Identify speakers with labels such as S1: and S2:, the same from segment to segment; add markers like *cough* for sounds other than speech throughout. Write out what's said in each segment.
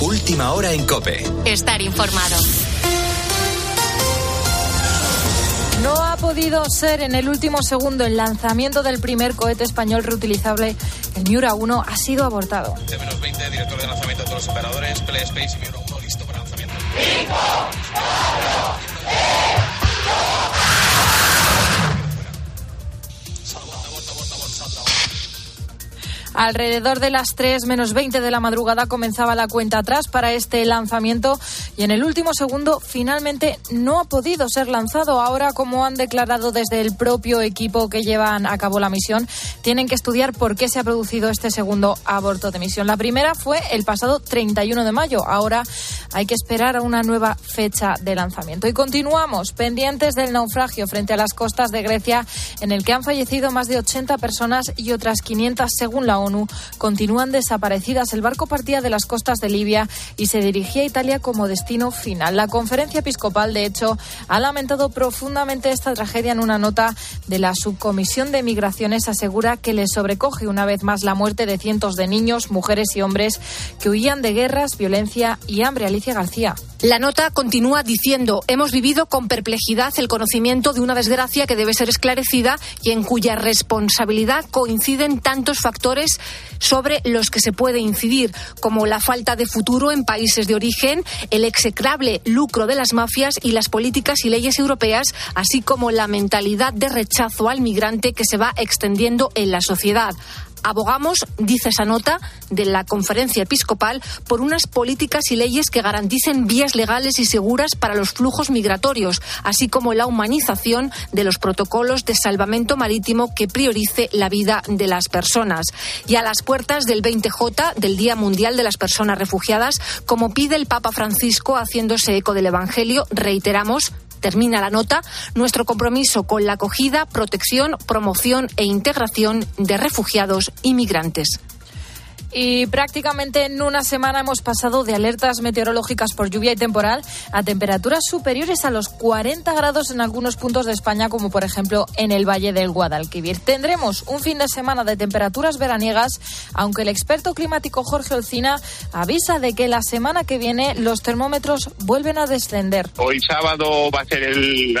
S1: Última hora en Cope.
S2: Estar informado.
S3: No ha podido ser en el último segundo el lanzamiento del primer cohete español reutilizable. El Miura 1 ha sido abortado.
S4: T-20, director de lanzamiento de todos los operadores, Play Space y Miura 1 listo para lanzamiento.
S3: Alrededor de las 3 menos 20 de la madrugada comenzaba la cuenta atrás para este lanzamiento y en el último segundo finalmente no ha podido ser lanzado. Ahora, como han declarado desde el propio equipo que llevan a cabo la misión, tienen que estudiar por qué se ha producido este segundo aborto de misión. La primera fue el pasado 31 de mayo. Ahora hay que esperar a una nueva fecha de lanzamiento. Y continuamos pendientes del naufragio frente a las costas de Grecia en el que han fallecido más de 80 personas y otras 500 según la ONU continúan desaparecidas. El barco partía de las costas de Libia y se dirigía a Italia como destino final. La conferencia episcopal, de hecho, ha lamentado profundamente esta tragedia en una nota de la Subcomisión de Migraciones. Asegura que le sobrecoge una vez más la muerte de cientos de niños, mujeres y hombres que huían de guerras, violencia y hambre. Alicia García.
S5: La nota continúa diciendo, hemos vivido con perplejidad el conocimiento de una desgracia que debe ser esclarecida y en cuya responsabilidad coinciden tantos factores sobre los que se puede incidir, como la falta de futuro en países de origen, el execrable lucro de las mafias y las políticas y leyes europeas, así como la mentalidad de rechazo al migrante que se va extendiendo en la sociedad. Abogamos, dice esa nota de la conferencia episcopal, por unas políticas y leyes que garanticen vías legales y seguras para los flujos migratorios, así como la humanización de los protocolos de salvamento marítimo que priorice la vida de las personas. Y a las puertas del 20J, del Día Mundial de las Personas Refugiadas, como pide el Papa Francisco haciéndose eco del Evangelio, reiteramos termina la nota, nuestro compromiso con la acogida, protección, promoción e integración de refugiados y migrantes.
S3: Y prácticamente en una semana hemos pasado de alertas meteorológicas por lluvia y temporal a temperaturas superiores a los 40 grados en algunos puntos de España, como por ejemplo en el Valle del Guadalquivir. Tendremos un fin de semana de temperaturas veraniegas, aunque el experto climático Jorge Olcina avisa de que la semana que viene los termómetros vuelven a descender.
S6: Hoy sábado va a ser el,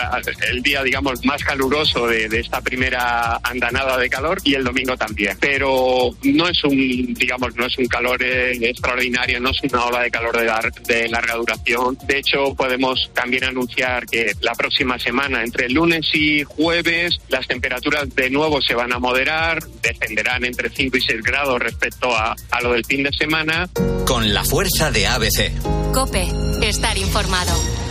S6: el día, digamos, más caluroso de, de esta primera andanada de calor y el domingo también. Pero no es un, digamos, no es un calor eh, extraordinario, no es una ola de calor de, lar de, larga duración. De hecho, podemos también anunciar que la próxima semana, entre lunes y jueves, las temperaturas de nuevo se van a moderar, descenderán entre 5 y 6 grados respecto a, a lo del fin de semana.
S1: Con la fuerza de ABC.
S2: Cope, estar informado.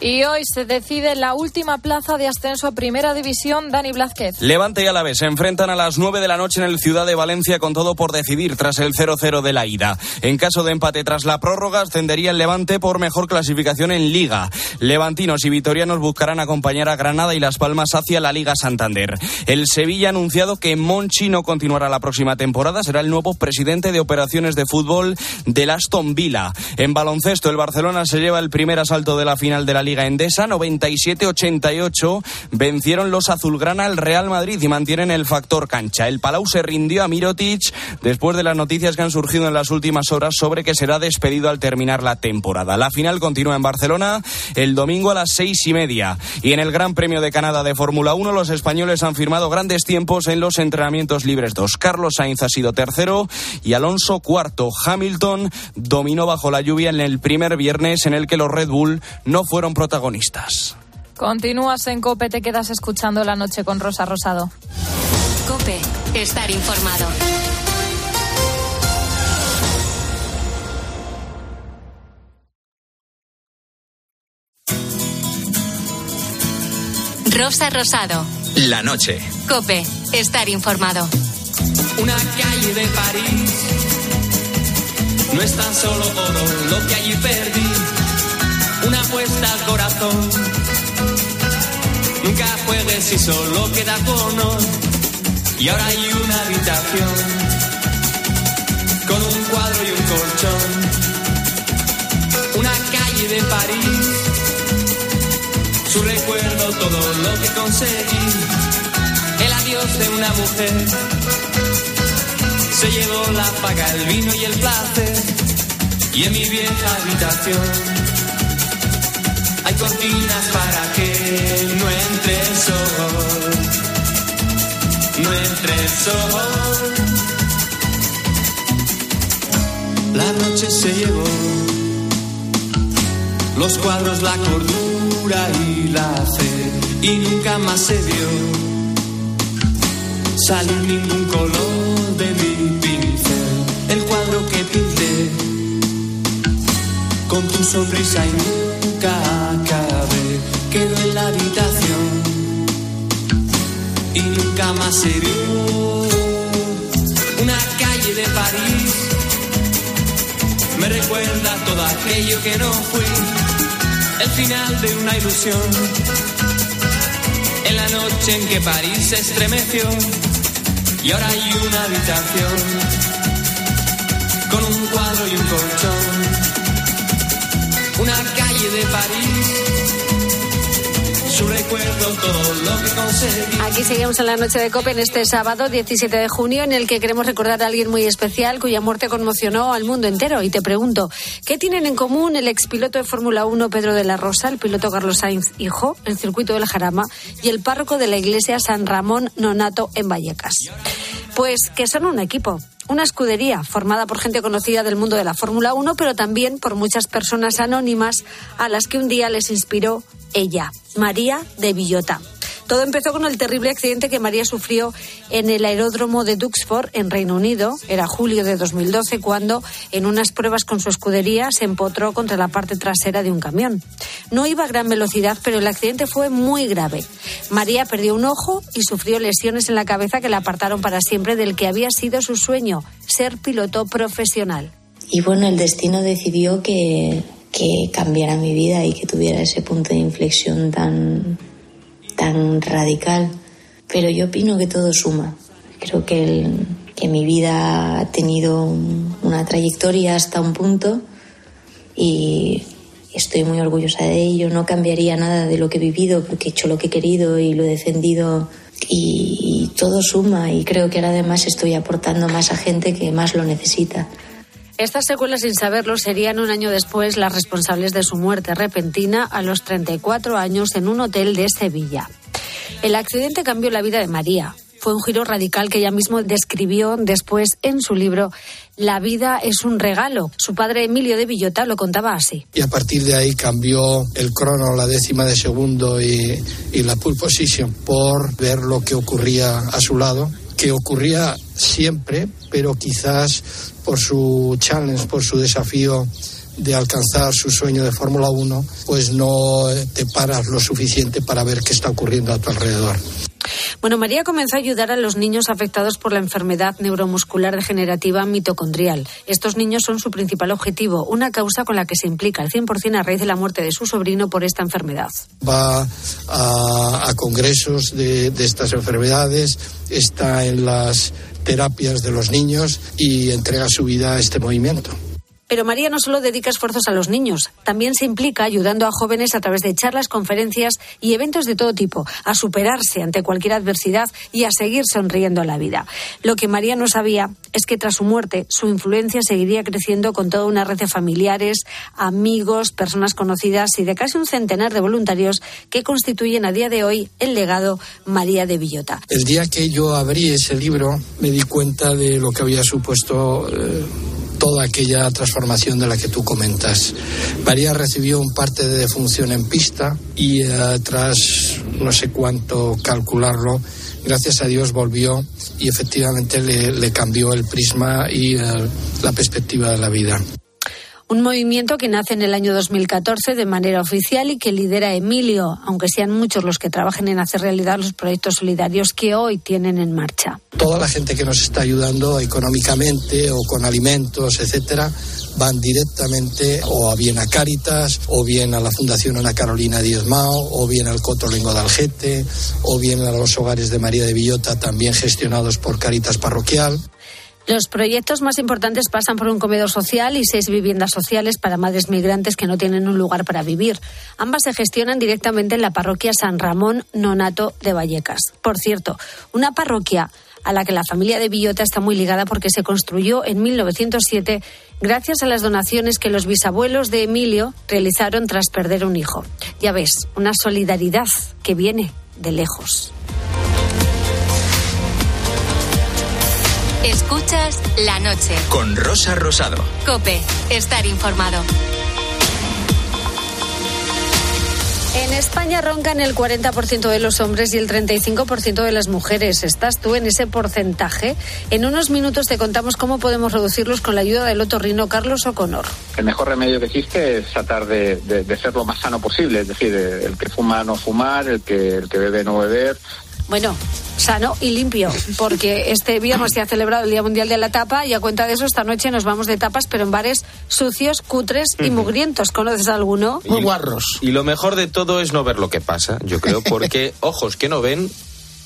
S3: Y hoy se decide la última plaza de ascenso a Primera División, Dani Blázquez.
S7: Levante y Alavés se enfrentan a las 9 de la noche en el Ciudad de Valencia con todo por decidir tras el 0-0 de la ida. En caso de empate tras la prórroga, ascendería el Levante por mejor clasificación en Liga. Levantinos y vitorianos buscarán acompañar a Granada y Las Palmas hacia la Liga Santander. El Sevilla ha anunciado que Monchi no continuará la próxima temporada, será el nuevo presidente de operaciones de fútbol del Aston Villa. En baloncesto, el Barcelona se lleva el primer asalto de la final de la Liga Endesa, 97-88. Vencieron los azulgrana al Real Madrid y mantienen el factor cancha. El Palau se rindió a Mirotic después de las noticias que han surgido en las últimas horas sobre que será despedido al terminar la temporada. La final continúa en Barcelona el domingo a las seis y media. Y en el Gran Premio de Canadá de Fórmula 1, los españoles han firmado grandes tiempos en los entrenamientos libres 2. Carlos Sainz ha sido tercero y Alonso cuarto. Hamilton dominó bajo la lluvia en el primer viernes en el que los Red Bull no fueron protagonistas.
S3: Continúas en Cope, te quedas escuchando la noche con Rosa Rosado.
S2: Cope, estar informado. Rosa Rosado.
S1: La noche.
S2: Cope, estar informado.
S8: Una calle de París no es tan solo oro lo que allí perdí. Una apuesta al corazón. Nunca juegues si solo queda cono. Y ahora hay una habitación con un cuadro y un colchón. Una calle de París. Su recuerdo, todo lo que conseguí. El adiós de una mujer. Se llevó la paga, el vino y el placer. Y en mi vieja habitación hay cortinas para que no entre el sol. No entre el sol. La noche se llevó los cuadros, la cordura y la fe. Y nunca más se vio salir ningún color de mi pincel. El cuadro que pinté con tu sonrisa y la habitación y nunca más se vio. Una calle de París me recuerda todo aquello que no fui. El final de una ilusión. En la noche en que París se estremeció. Y ahora hay una habitación con un cuadro y un colchón. Una calle de París.
S9: Aquí seguimos en la noche de COPE en este sábado 17 de junio en el que queremos recordar a alguien muy especial cuya muerte conmocionó al mundo entero. Y te pregunto, ¿qué tienen en común el expiloto de Fórmula 1 Pedro de la Rosa, el piloto Carlos Sainz hijo, el circuito del Jarama y el párroco de la iglesia San Ramón Nonato en Vallecas? Pues que son un equipo. Una escudería formada por gente conocida del mundo de la Fórmula 1, pero también por muchas personas anónimas a las que un día les inspiró ella, María de Villota. Todo empezó con el terrible accidente que María sufrió en el aeródromo de Duxford, en Reino Unido. Era julio de 2012, cuando, en unas pruebas con su escudería, se empotró contra la parte trasera de un camión. No iba a gran velocidad, pero el accidente fue muy grave. María perdió un ojo y sufrió lesiones en la cabeza que la apartaron para siempre del que había sido su sueño, ser piloto profesional.
S10: Y bueno, el destino decidió que, que cambiara mi vida y que tuviera ese punto de inflexión tan, tan radical. Pero yo opino que todo suma. Creo que, el- que mi vida ha tenido un- una trayectoria hasta un punto y estoy muy orgullosa de ello. No cambiaría nada de lo que he vivido porque he hecho lo que he querido y lo he defendido y, y todo suma y creo que ahora además estoy aportando más a gente que más lo necesita.
S9: Estas secuelas, sin saberlo, serían un año después las responsables de su muerte repentina a los 34 años en un hotel de Sevilla. El accidente cambió la vida de María. Fue un giro radical que ella mismo describió después en su libro La vida es un regalo. Su padre Emilio de Villota lo contaba así.
S11: y a partir de ahí cambió el crono, la décima de segundo y, y la pole position por ver lo que ocurría a su lado, que ocurría siempre, pero quizás por su challenge, por su desafío de alcanzar su sueño de Fórmula 1, pues no te paras lo suficiente para ver qué está ocurriendo a tu alrededor.
S9: Bueno, María comenzó a ayudar a los niños afectados por la enfermedad neuromuscular degenerativa mitocondrial. Estos niños son su principal objetivo, una causa con la que se implica al 100% a raíz de la muerte de su sobrino por esta enfermedad.
S11: va a, congresos de estas enfermedades, está en las terapias de los niños y entrega su vida a este movimiento.
S9: Pero María no solo dedica esfuerzos a los niños, también se implica ayudando a jóvenes a través de charlas, conferencias y eventos de todo tipo, a superarse ante cualquier adversidad y a seguir sonriendo a la vida. Lo que María no sabía es que tras su muerte su influencia seguiría creciendo con toda una red de familiares, amigos, personas conocidas y de casi un centenar de voluntarios que constituyen a día de hoy el legado María de Villota.
S11: El día que yo abrí ese libro me di cuenta de lo que había supuesto eh, toda aquella transformación de la que tú comentas. María recibió un parte de defunción en pista y eh, tras no sé cuánto calcularlo, gracias a Dios volvió y efectivamente le, le cambió el prisma y eh, la perspectiva de la vida.
S9: Un movimiento que nace en el año 2014 de manera oficial y que lidera Emilio, aunque sean muchos los que trabajen en hacer realidad los proyectos solidarios que hoy tienen en marcha.
S11: Toda la gente que nos está ayudando económicamente o con alimentos, etcétera, van directamente o a bien a Cáritas, o bien a la Fundación Ana Carolina Díez Mao, o bien al Cotolengo de Algete, o bien a los hogares de María de Villota, también gestionados por Cáritas Parroquial.
S9: Los proyectos más importantes pasan por un comedor social y seis viviendas sociales para madres migrantes que no tienen un lugar para vivir. Ambas se gestionan directamente en la parroquia San Ramón Nonato de Vallecas. Por cierto, una parroquia a la que la familia de Villota está muy ligada porque se construyó en 1907 gracias a las donaciones que los bisabuelos de Emilio realizaron tras perder un hijo. Ya ves, una solidaridad que viene de lejos.
S2: Escuchas la noche.
S1: Con Rosa Rosado.
S2: Cope, estar informado.
S9: En España roncan el 40% de los hombres y el 35% de las mujeres. ¿Estás tú en ese porcentaje? En unos minutos te contamos cómo podemos reducirlos con la ayuda del otorrino Carlos O'Connor.
S12: El mejor remedio que existe es tratar de, de- de ser lo más sano posible, es decir, el que fuma no fumar, el que, el que bebe no beber,
S9: Bueno, sano y limpio, porque este viernes se ha celebrado el Día Mundial de la Tapa y a cuenta de eso esta noche nos vamos de tapas, pero en bares sucios, cutres y mugrientos. ¿Conoces alguno?
S13: Muy guarros. Y lo mejor de todo es no ver lo que pasa, yo creo, *laughs* porque ojos que no ven,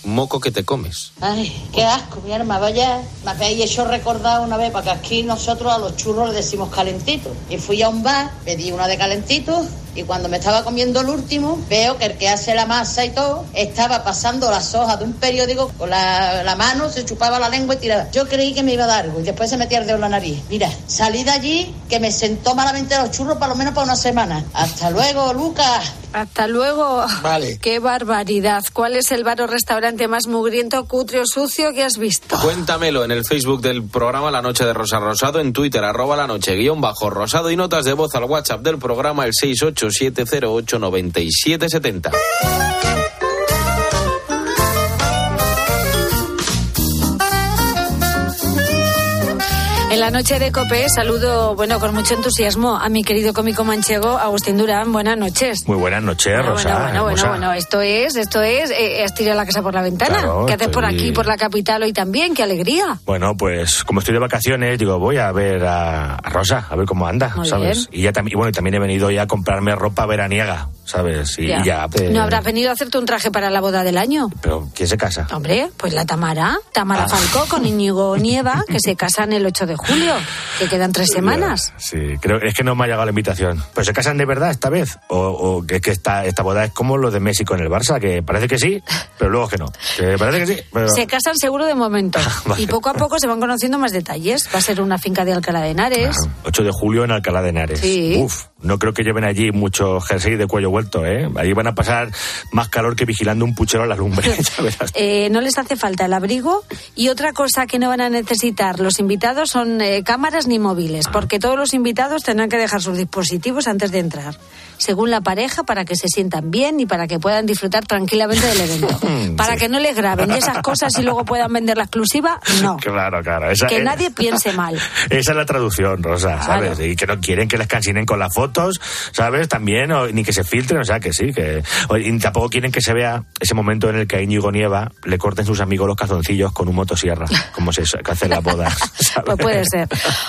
S13: moco que te comes.
S14: Ay, qué asco, mi hermana, vaya. Me habéis hecho recordar una vez, porque aquí nosotros a los churros le decimos calentito. Y fui a un bar, pedí una de calentito, y cuando me estaba comiendo el último, veo que el que hace la masa y todo, estaba pasando las hojas de un periódico con la, la mano, se chupaba la lengua y tiraba. Yo creí que me iba a dar algo, y después se metía el dedo en la nariz. Mira, salí de allí, que me sentó malamente los churros, por lo menos para una semana. Hasta luego, Lucas.
S9: Hasta luego.
S13: Vale.
S9: Qué barbaridad. ¿Cuál es el bar o restaurante más mugriento, cutre o sucio que has visto?
S13: Cuéntamelo en el Facebook del programa La Noche de Rosa Rosado, en Twitter, arroba la noche guion bajo rosado y notas de voz al WhatsApp del programa el 687089770.
S9: La noche de COPE saludo, bueno, con mucho entusiasmo a mi querido cómico manchego Agustín Durán. Buenas noches.
S15: Muy buenas noches,
S9: Bueno,
S15: Rosa.
S9: bueno, bueno, bueno, bueno, esto es, esto es, eh, has tirado la casa por la ventana.
S15: Claro,
S9: ¿Qué haces por aquí, por la capital hoy también? ¡Qué alegría!
S15: Bueno, pues como estoy de vacaciones, digo, voy a ver a, a Rosa, a ver cómo anda,
S9: Muy
S15: ¿sabes? Y ya también, y bueno, y también he venido ya a comprarme ropa veraniega, ¿sabes? Y
S9: Ya.
S15: ya, pues,
S9: ¿No habrás venido a hacerte un traje para la boda del año?
S15: Pero, ¿quién se casa?
S9: Hombre, pues la Tamara, Tamara
S15: Ah.
S9: Falcó con Íñigo Nieva, que se casan el 8 de julio, que quedan tres semanas.
S15: Sí, creo, es que no me ha llegado la invitación. ¿Pero se casan de verdad esta vez? ¿O, es que esta, esta boda es como lo de Messi con el Barça, que parece que sí, pero luego que no? Que parece que sí, pero...
S9: Se casan seguro de momento. *laughs*
S15: Vale.
S9: Y poco a poco se van conociendo más detalles. Va a ser una finca de Alcalá de Henares.
S15: 8 de julio en Alcalá de Henares.
S9: Sí.
S15: Uf, no creo que lleven allí mucho jersey de cuello vuelto, ¿eh? Allí van a pasar más calor que vigilando un puchero a la lumbre. *laughs* *laughs*
S9: Eh, no les hace falta el abrigo y otra cosa que no van a necesitar los invitados son eh, cámaras ni móviles, porque todos los invitados tendrán que dejar sus dispositivos antes de entrar, según la pareja, para que se sientan bien y para que puedan disfrutar tranquilamente del evento. *laughs* Para que no les graben y esas cosas y luego puedan vender la exclusiva, no.
S15: Claro, claro. Esa,
S9: Que
S15: eh,
S9: nadie piense mal.
S15: Esa es la traducción, Rosa, ¿sabes?
S9: Claro.
S15: Y que no quieren que les cansinen con las fotos, ¿sabes? También, o- ni que se filtren, o sea, que sí, que... o- y tampoco quieren que se vea ese momento en el que a Íñigo Nieva le corten sus amigos los calzoncillos con un motosierra, como se hace en las bodas. *laughs*
S9: Pues puede ser.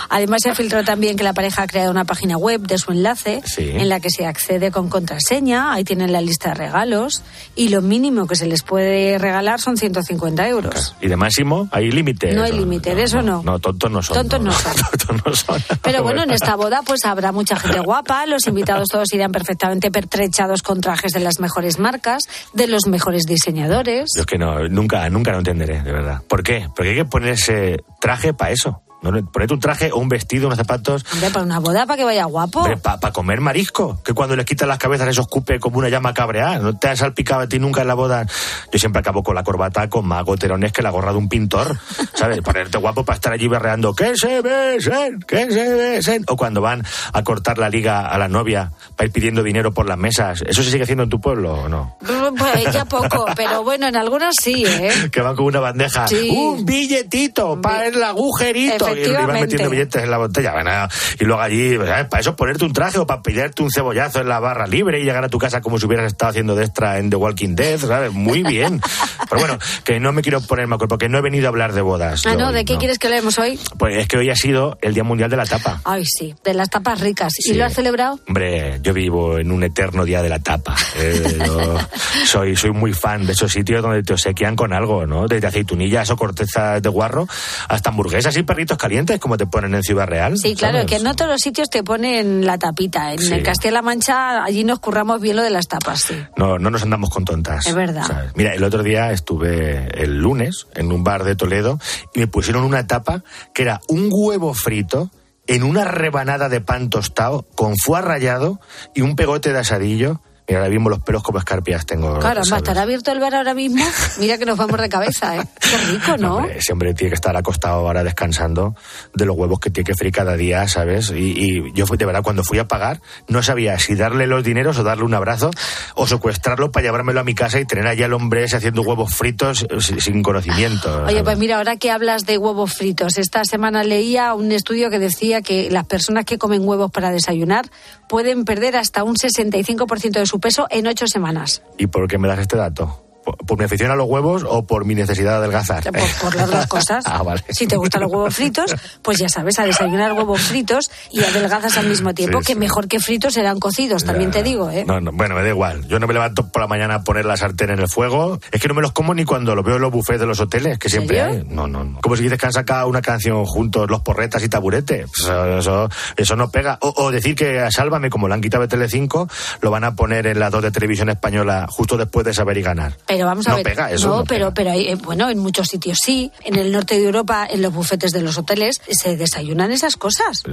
S9: Además se filtró también que la pareja ha creado una página web de su enlace
S15: Sí.
S9: en la que se accede con contraseña, ahí tienen la lista de regalos y lo mínimo que se les puede regalar son 150 euros.
S15: Y de máximo, hay límite.
S9: No hay límite, de eso no.
S15: No, tontos no son.
S9: Tontos no son. *laughs*
S15: Tontos no son.
S9: Pero *laughs* bueno, en esta boda pues habrá mucha gente guapa, los invitados todos irán perfectamente pertrechados con trajes de las mejores marcas, de los mejores diseñadores.
S15: Yo es que no, nunca, nunca lo entenderé, de verdad. ¿Por qué? Porque hay que ponerse traje para eso. No, no, ponerte un traje o un vestido, unos zapatos,
S9: Hombre, para una boda, para que vaya guapo.
S15: para comer marisco. Que cuando les quitan las cabezas eso escupe como una llama cabreada. No te has salpicado a ti nunca en la boda. Yo siempre acabo con la corbata con más goterones que la gorra de un pintor. ¿Sabes? *laughs* Ponerte guapo para estar allí berreando. ¡Que se besen! ¡Que se besen! O cuando van a cortar la liga a la novia para ir pidiendo dinero por las mesas. ¿Eso se sigue haciendo en tu pueblo o no?
S9: Pues ya poco, *laughs* pero bueno, en algunos sí, ¿eh?
S15: que van con una bandeja.
S9: Sí.
S15: Un billetito para el agujerito. Y le
S9: Efectivamente.
S15: metiendo billetes en la botella. Bueno, y luego allí, ¿sabes? Para eso ponerte un traje o para pillarte un cebollazo en la barra libre y llegar a tu casa como si hubieras estado haciendo de extra en The Walking Dead, ¿sabes? Muy bien. *laughs* Pero bueno, que no me quiero poner mal porque no he venido a hablar de bodas.
S9: Ah, no,
S15: hoy,
S9: ¿de qué quieres que leemos hoy?
S15: Pues es que hoy ha sido el Día Mundial de la Tapa.
S9: Ay, sí, de las tapas ricas. ¿Y
S15: Sí.
S9: lo has celebrado?
S15: Hombre, yo vivo en un eterno día de la tapa. Eh, yo soy, soy muy fan de esos sitios donde te obsequian con algo, ¿no? Desde aceitunillas o cortezas de guarro hasta hamburguesas y perritos calientes como te ponen en Ciudad Real.
S9: Sí, claro,
S15: ¿sabes?
S9: que no todos los sitios te ponen la tapita. En
S15: Sí.
S9: el Castilla-La Mancha, allí nos curramos bien lo de las tapas, sí.
S15: No, no nos andamos con tontas.
S9: Es verdad.
S15: ¿sabes? Mira, el otro día estuve el lunes en un bar de Toledo y me pusieron una tapa que era un huevo frito en una rebanada de pan tostado con foie rallado y un pegote de asadillo. Mira, ahora mismo los pelos como escarpias tengo.
S9: Claro,
S15: ¿sabes?
S9: estará abierto el bar ahora mismo. Mira que nos vamos de cabeza, ¿eh? Qué rico, ¿no? *laughs*
S15: Hombre, ese hombre tiene que estar acostado ahora descansando de los huevos que tiene que freír cada día, ¿sabes? Y, y yo fui, de verdad, cuando fui a pagar, no sabía si darle los dineros o darle un abrazo o secuestrarlo para llevármelo a mi casa y tener allá al hombre ese haciendo huevos fritos eh, sin, sin conocimiento.
S9: Oye, pues mira, ahora que hablas de huevos fritos, esta semana leía un estudio que decía que las personas que comen huevos para desayunar pueden perder hasta un 65% de su peso en ocho semanas.
S15: ¿Y por qué me das este dato? ¿Por, por mi afición a los huevos o por mi necesidad de adelgazar?
S9: Por, por las dos cosas. *laughs*
S15: ah, vale.
S9: Si te gustan los huevos fritos, pues ya sabes, a desayunar huevos fritos y adelgazas al mismo tiempo,
S15: Sí,
S9: que
S15: sí.
S9: mejor que fritos serán cocidos, también
S15: Ya.
S9: te digo, ¿eh?
S15: No, no, bueno, me da igual. Yo no me levanto por la mañana a poner la sartén en el fuego. Es que no me los como ni cuando los veo en los buffets de los hoteles, que siempre
S9: serio?
S15: hay. No, no, no. Como si dices que han sacado una canción juntos, los porretas y taburete. Eso, eso, eso no pega. O, o decir que a Sálvame, como lo han quitado de Telecinco, lo van a poner en las dos de televisión española justo después de saber y ganar.
S9: Pero vamos a
S15: No
S9: ver.
S15: pega, eso
S9: no,
S15: no
S9: pero,
S15: pega.
S9: pero eh, bueno, en muchos sitios sí. En el norte de Europa, en los bufetes de los hoteles, se desayunan esas cosas.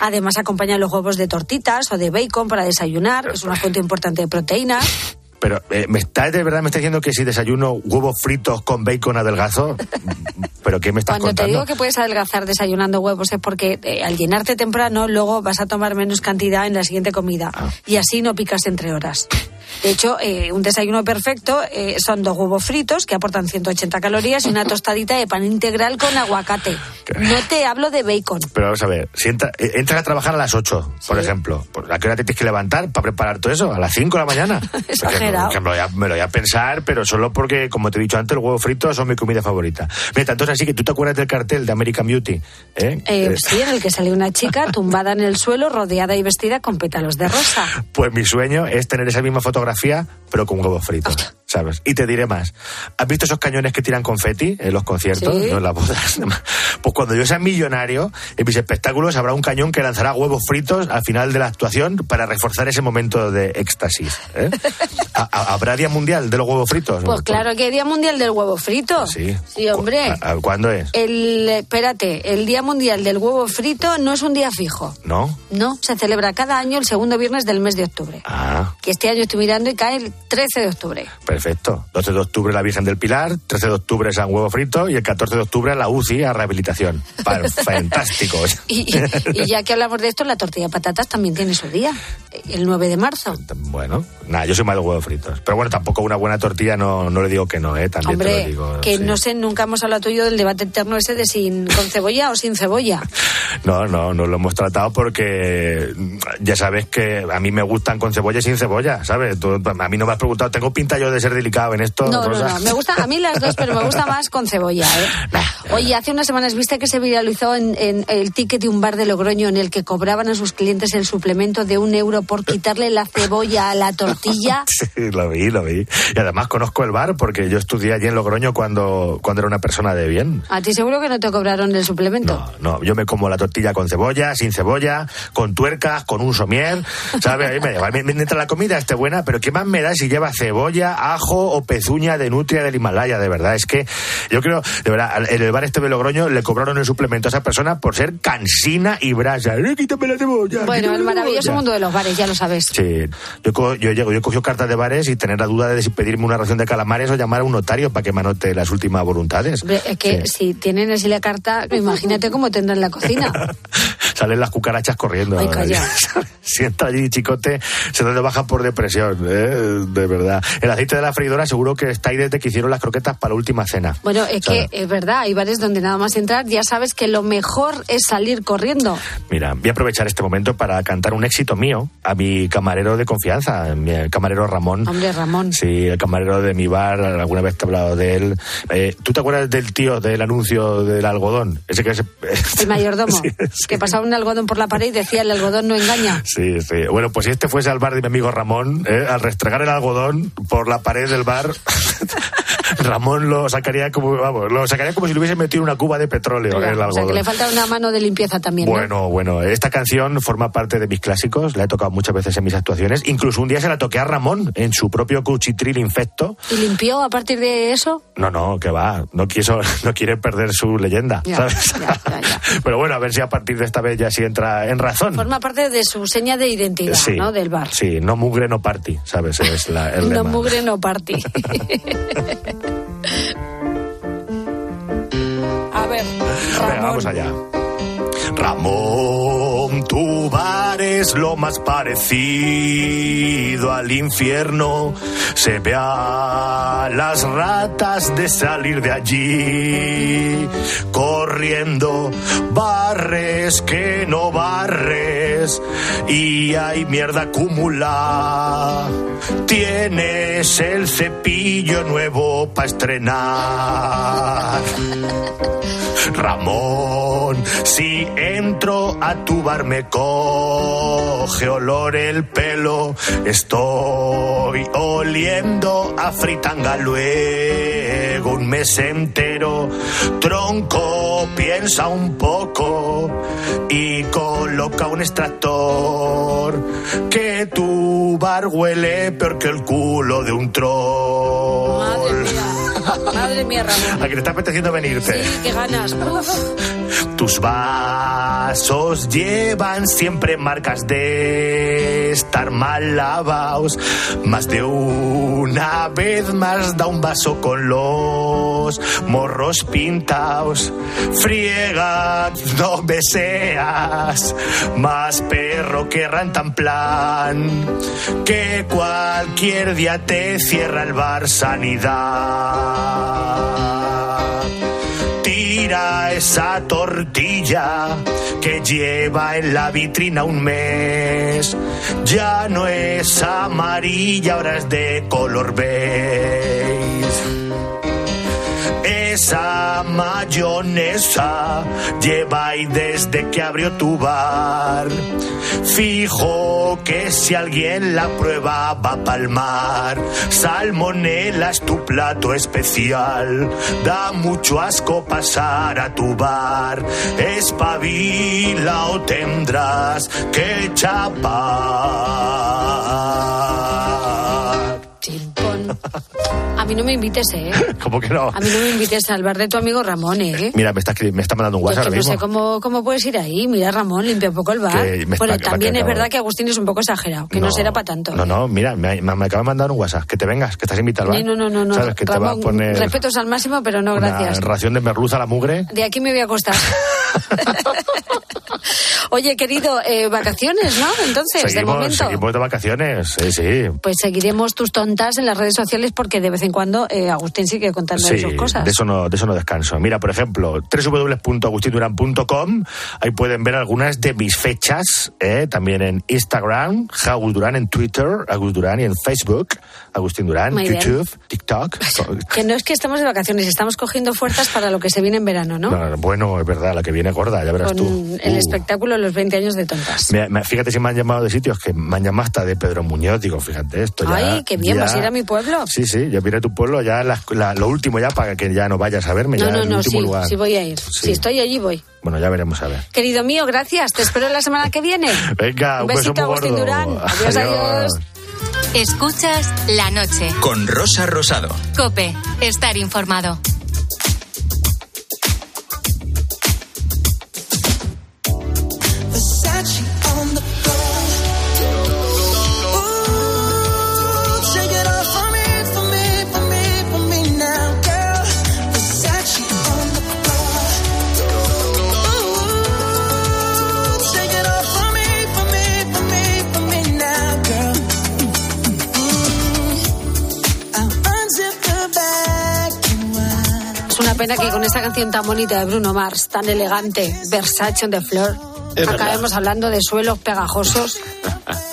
S9: Además, acompañan los huevos de tortitas o de bacon para desayunar. Es una fuente importante de proteínas.
S15: Pero, eh, ¿me está, de verdad me está diciendo que si desayuno huevos fritos con bacon adelgazo? ¿Pero qué me estás
S9: Cuando te digo que puedes adelgazar desayunando huevos es porque eh, al llenarte temprano luego vas a tomar menos cantidad en la siguiente comida
S15: Ah.
S9: y así no picas entre horas. De hecho, eh, un desayuno perfecto eh, son dos huevos fritos que aportan 180 calorías y una *laughs* tostadita de pan integral con aguacate. No te hablo de bacon.
S15: Pero vamos a ver, si entra- eh, entras a trabajar a las 8, por ejemplo, ¿por ¿a qué hora te tienes que levantar para preparar todo eso? ¿A las 5 de la mañana? *laughs*
S9: Exagerado.
S15: Que me, lo voy a, me lo voy a pensar, pero solo porque, como te he dicho antes, los huevos fritos son mi comida favorita. Mira, entonces así que tú te acuerdas del cartel de American Beauty, ¿eh?
S9: Eh,
S15: Eh,
S9: sí, en el que sale una chica tumbada en el suelo, rodeada y vestida con pétalos de rosa. *laughs*
S15: Pues mi sueño es tener esa misma fotografía, pero con huevos fritos, ¿sabes? Y te diré más. ¿Has visto esos cañones que tiran confeti en los conciertos,
S9: Sí.
S15: no en las bodas? *laughs* Pues cuando yo sea millonario, en mis espectáculos habrá un cañón que lanzará huevos fritos al final de la actuación para reforzar ese momento de éxtasis. ¿eh? *laughs* ¿Ha- ha- ¿Habrá Día Mundial de los huevos fritos?
S9: Pues claro que Día Mundial del Huevo Frito.
S15: Sí.
S9: Sí, hombre.
S15: ¿A- a- ¿Cuándo es?
S9: El, espérate, el Día Mundial del Huevo Frito no es un día fijo.
S15: ¿No?
S9: No, se celebra cada año el segundo viernes del mes de octubre.
S15: Ah,
S9: Que este año estoy mirando y cae el 13 de octubre.
S15: perfecto. 12 de octubre la Virgen del Pilar, 13 de octubre San Huevo Frito y el 14 de octubre la UCI a rehabilitación. Fantástico. *laughs*
S9: Y, y- y ya que hablamos de esto, la tortilla de patatas también tiene su día, el 9 de marzo.
S15: Bueno, nada, yo soy más de huevos fritos. Pero bueno, tampoco una buena tortilla no, no le digo que no, ¿eh? También te lo
S9: Hombre,
S15: digo.
S9: que
S15: sí.
S9: no sé, nunca hemos hablado tuyo del debate eterno ese de sin con cebolla o sin cebolla. *laughs*
S15: No, no, no lo hemos tratado porque ya sabes que a mí me gustan con cebolla y sin cebolla, ¿sabes? Tú- a mí no me has preguntado, ¿tengo pinta yo de ser delicado en esto?
S9: No, no,
S15: Rosa?
S9: no, me gusta, a mí las dos, pero me gusta más con cebolla, ¿eh? *laughs* Oye, hace unas semanas viste que se viralizó en, en el ticket de un bar de Logroño en el que cobraban a sus clientes el suplemento de un euro por quitarle la cebolla a la tortilla. *laughs*
S15: Sí, lo vi, lo vi. Y además conozco el bar porque yo estudié allí en Logroño cuando, cuando era una persona de bien.
S9: A ti seguro que no te cobraron el suplemento.
S15: No, yo me como la tortilla con cebolla, sin cebolla, con tuercas, con un somier, ¿sabes? Ahí me igual. Me- Mientras la comida esté buena, pero ¿qué más me da si lleva cebolla, ajo o pezuña de nutria del Himalaya? De verdad, es que yo creo, de verdad, en el bar este de Logroño le cobraron el suplemento a esa persona por ser cansina y brasa. ¡Eh, quítame la cebolla!
S9: Bueno, el maravilloso mundo de los bares, ya lo sabes.
S15: Sí, yo, co- yo, llego, yo he cogido cartas de bares y tener la duda de si pedirme una ración de calamares o llamar a un notario para que me anote las últimas voluntades.
S9: Hombre, es que si tienen así la carta, imagínate cómo tendrán la cocina. *laughs*
S15: Salen las cucarachas corriendo.
S9: Ay, calla. *laughs*
S15: si entra allí chicote, se de baja por depresión, ¿eh? de verdad. El aceite de la freidora seguro que está ahí desde que hicieron las croquetas para la última cena.
S9: Bueno, es
S15: ¿Sabes?
S9: que es verdad, hay bares donde nada más entrar ya sabes que lo mejor es salir corriendo.
S15: Mira, voy a aprovechar este momento para cantar un éxito mío a mi camarero de confianza, mi camarero Ramón.
S9: Hombre, Ramón.
S15: Sí, el camarero de mi bar, alguna vez te he hablado de él. Eh, ¿Tú te acuerdas del tío del anuncio del algodón? Ese que es...
S9: El mayordomo, *laughs* que pasaba un algodón por la pared y decía el algodón no engaña.
S15: Sí, sí. Bueno, pues si este fuese al bar de mi amigo Ramón, ¿eh? al restregar el algodón por la pared del bar, *laughs* Ramón lo sacaría como, vamos, lo sacaría como si le hubiese metido una cuba de petróleo en el
S9: O sea,
S15: algodón.
S9: que le falta una mano de limpieza también, ¿no?
S15: Bueno, bueno, esta canción forma parte de mis clásicos, la he tocado muchas veces en mis actuaciones, incluso un día se la toqué a Ramón en su propio cuchitril infecto.
S9: ¿Y limpió a partir de eso?
S15: No, no, que va, no, quiso, *laughs* no quiere perder su leyenda,
S9: Ya,
S15: ¿sabes? *laughs* Pero bueno, a ver si a partir de esta vez ya sí entra en razón.
S9: Forma parte de su seña de identidad,
S15: Sí,
S9: ¿no? Del bar.
S15: Sí, no mugre, no party, ¿sabes? Es la, el *laughs*
S9: No
S15: lema.
S9: mugre, no party.
S15: Vamos allá. Ramón, tu bar es lo más parecido al infierno. Se ve a las ratas de salir de allí, corriendo, barres que no barres, y hay mierda acumulada. Tienes el cepillo nuevo para estrenar. Ramón, si entro a tu bar me coge olor el pelo, estoy oliendo a fritanga luego un mes entero. Tronco, piensa un poco y coloca un extractor que tu bar huele peor que el culo de un troll.
S9: Ramón.
S15: ¿A que te está apeteciendo venirte?
S9: Sí, qué ganas. Uf.
S15: Tus vasos llevan siempre marcas de estar mal lavados. Más de una vez más da un vaso con los morros pintados. Friega, no me seas más perro que rantanplan. Que cualquier día te cierra el bar sanidad. Tira esa tortilla que lleva en la vitrina un mes. Ya no es amarilla, ahora es de color beige. Esa mayonesa lleva ahí desde que abrió tu bar. Fijo que si alguien la prueba va a palmar. Salmonela es tu plato especial. Da mucho asco pasar a tu bar. Espabila o tendrás que chapar.
S9: A mí no me invites, ¿eh? *laughs*
S15: ¿Cómo que no?
S9: A mí no me invites al bar de tu amigo Ramón, ¿eh?
S15: Mira, me está, me está mandando un
S9: Yo
S15: WhatsApp
S9: que no sé cómo, cómo puedes ir ahí. Mira, Ramón, limpia un poco el bar.
S15: Me
S9: Bueno,
S15: está-
S9: también es verdad que Agustín es un poco exagerado, que no, será para tanto.
S15: No, no, mira, me, me- acaba de mandar un WhatsApp. Que te vengas, que estás invitado al bar.
S9: No, no, no, no.
S15: ¿Sabes? Que te va a
S9: Ramón,
S15: poner
S9: respetos al máximo, pero no,
S15: una
S9: gracias.
S15: ración de merluza a la mugre.
S9: De aquí me voy a acostar. *laughs* *laughs* Oye, querido, eh, vacaciones, ¿no? Entonces, de
S15: seguimos,
S9: momento.
S15: seguimos de vacaciones, sí, sí.
S9: Pues seguiremos tus tontas en las redes sociales porque de vez en cuando eh, Agustín sigue contando
S15: Sí,
S9: sus cosas.
S15: de eso no, de eso no descanso. Mira, por ejemplo, www.agustinduran.com, ahí pueden ver algunas de mis fechas, ¿eh? también en Instagram, Agus Durán en Twitter, Agus Durán y en Facebook, Agustín Durán,
S9: Muy bien.
S15: YouTube, TikTok. *laughs*
S9: Que no es que estamos de vacaciones, estamos cogiendo fuerzas para lo que se viene en verano, ¿no?
S15: No, bueno, es verdad, la que viene gorda, ya verás
S9: Con
S15: tú.
S9: el
S15: Uh.
S9: Espectáculo Los 20 años de tontas.
S15: Me- me- fíjate si me han llamado de sitios que me han llamado hasta de Pedro Muñoz. Digo, fíjate, esto ya.
S9: Ay, qué bien,
S15: ya-
S9: vas a ir a mi pueblo.
S15: Sí, sí, yo vine a tu pueblo ya la- la- lo último ya para que ya no vayas a verme.
S9: No,
S15: ya
S9: no,
S15: el
S9: no,
S15: último
S9: sí,
S15: lugar.
S9: sí voy a ir.
S15: Sí.
S9: Si estoy allí, voy.
S15: Bueno, ya veremos a ver.
S9: Querido mío, gracias. Te espero la semana que viene. *laughs*
S15: Venga, un,
S9: Un besito,
S15: beso
S9: Agustín
S15: gordo.
S9: Durán. Adiós, adiós.
S2: Escuchas la noche.
S1: Con Rosa Rosado.
S2: Cope, estar informado.
S9: Pena que con esta canción tan bonita de Bruno Mars, tan elegante, Versace on the Floor,
S16: Es
S9: acabemos hablando de suelos pegajosos,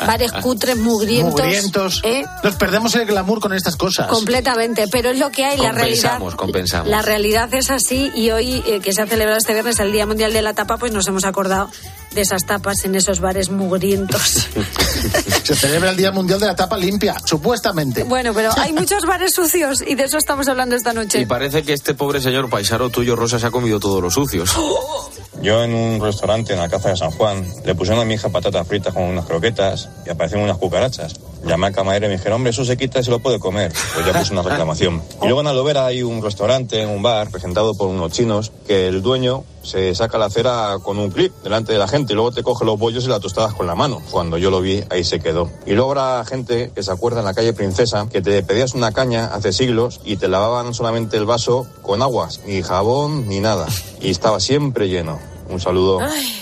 S9: bares cutres, mugrientos.
S16: Mugrientos.
S9: ¿eh?
S16: Nos perdemos el glamour con estas cosas.
S9: Completamente, pero es lo que hay, la realidad.
S13: Compensamos, compensamos.
S9: La realidad es así y hoy eh, que se ha celebrado este viernes el Día Mundial de la Tapa, pues nos hemos acordado de esas tapas en esos bares mugrientos. *laughs*
S16: Se celebra el Día Mundial de la Tapa Limpia, supuestamente.
S9: Bueno, pero *laughs* hay muchos bares sucios y de eso estamos hablando esta noche.
S13: Y parece que este pobre señor paisano tuyo, Rosa, se ha comido todos los sucios. *gasps*
S17: Yo en un restaurante en la Alcázar de San Juan le pusieron a mi hija patatas fritas con unas croquetas y aparecieron unas cucarachas. Llamé al camarero y me dijeron, hombre, eso se quita y se lo puede comer. Pues ya puse una reclamación. Y luego en Alovera hay un restaurante, un bar, presentado por unos chinos, que el dueño se saca la cera con un clip delante de la gente y luego te coge los bollos y las tostadas con la mano. Cuando yo lo vi, ahí se quedó. Y luego habrá gente que se acuerda en la calle Princesa que te pedías una caña hace siglos y te lavaban solamente el vaso con aguas, ni jabón ni nada. Y estaba siempre lleno. Un saludo.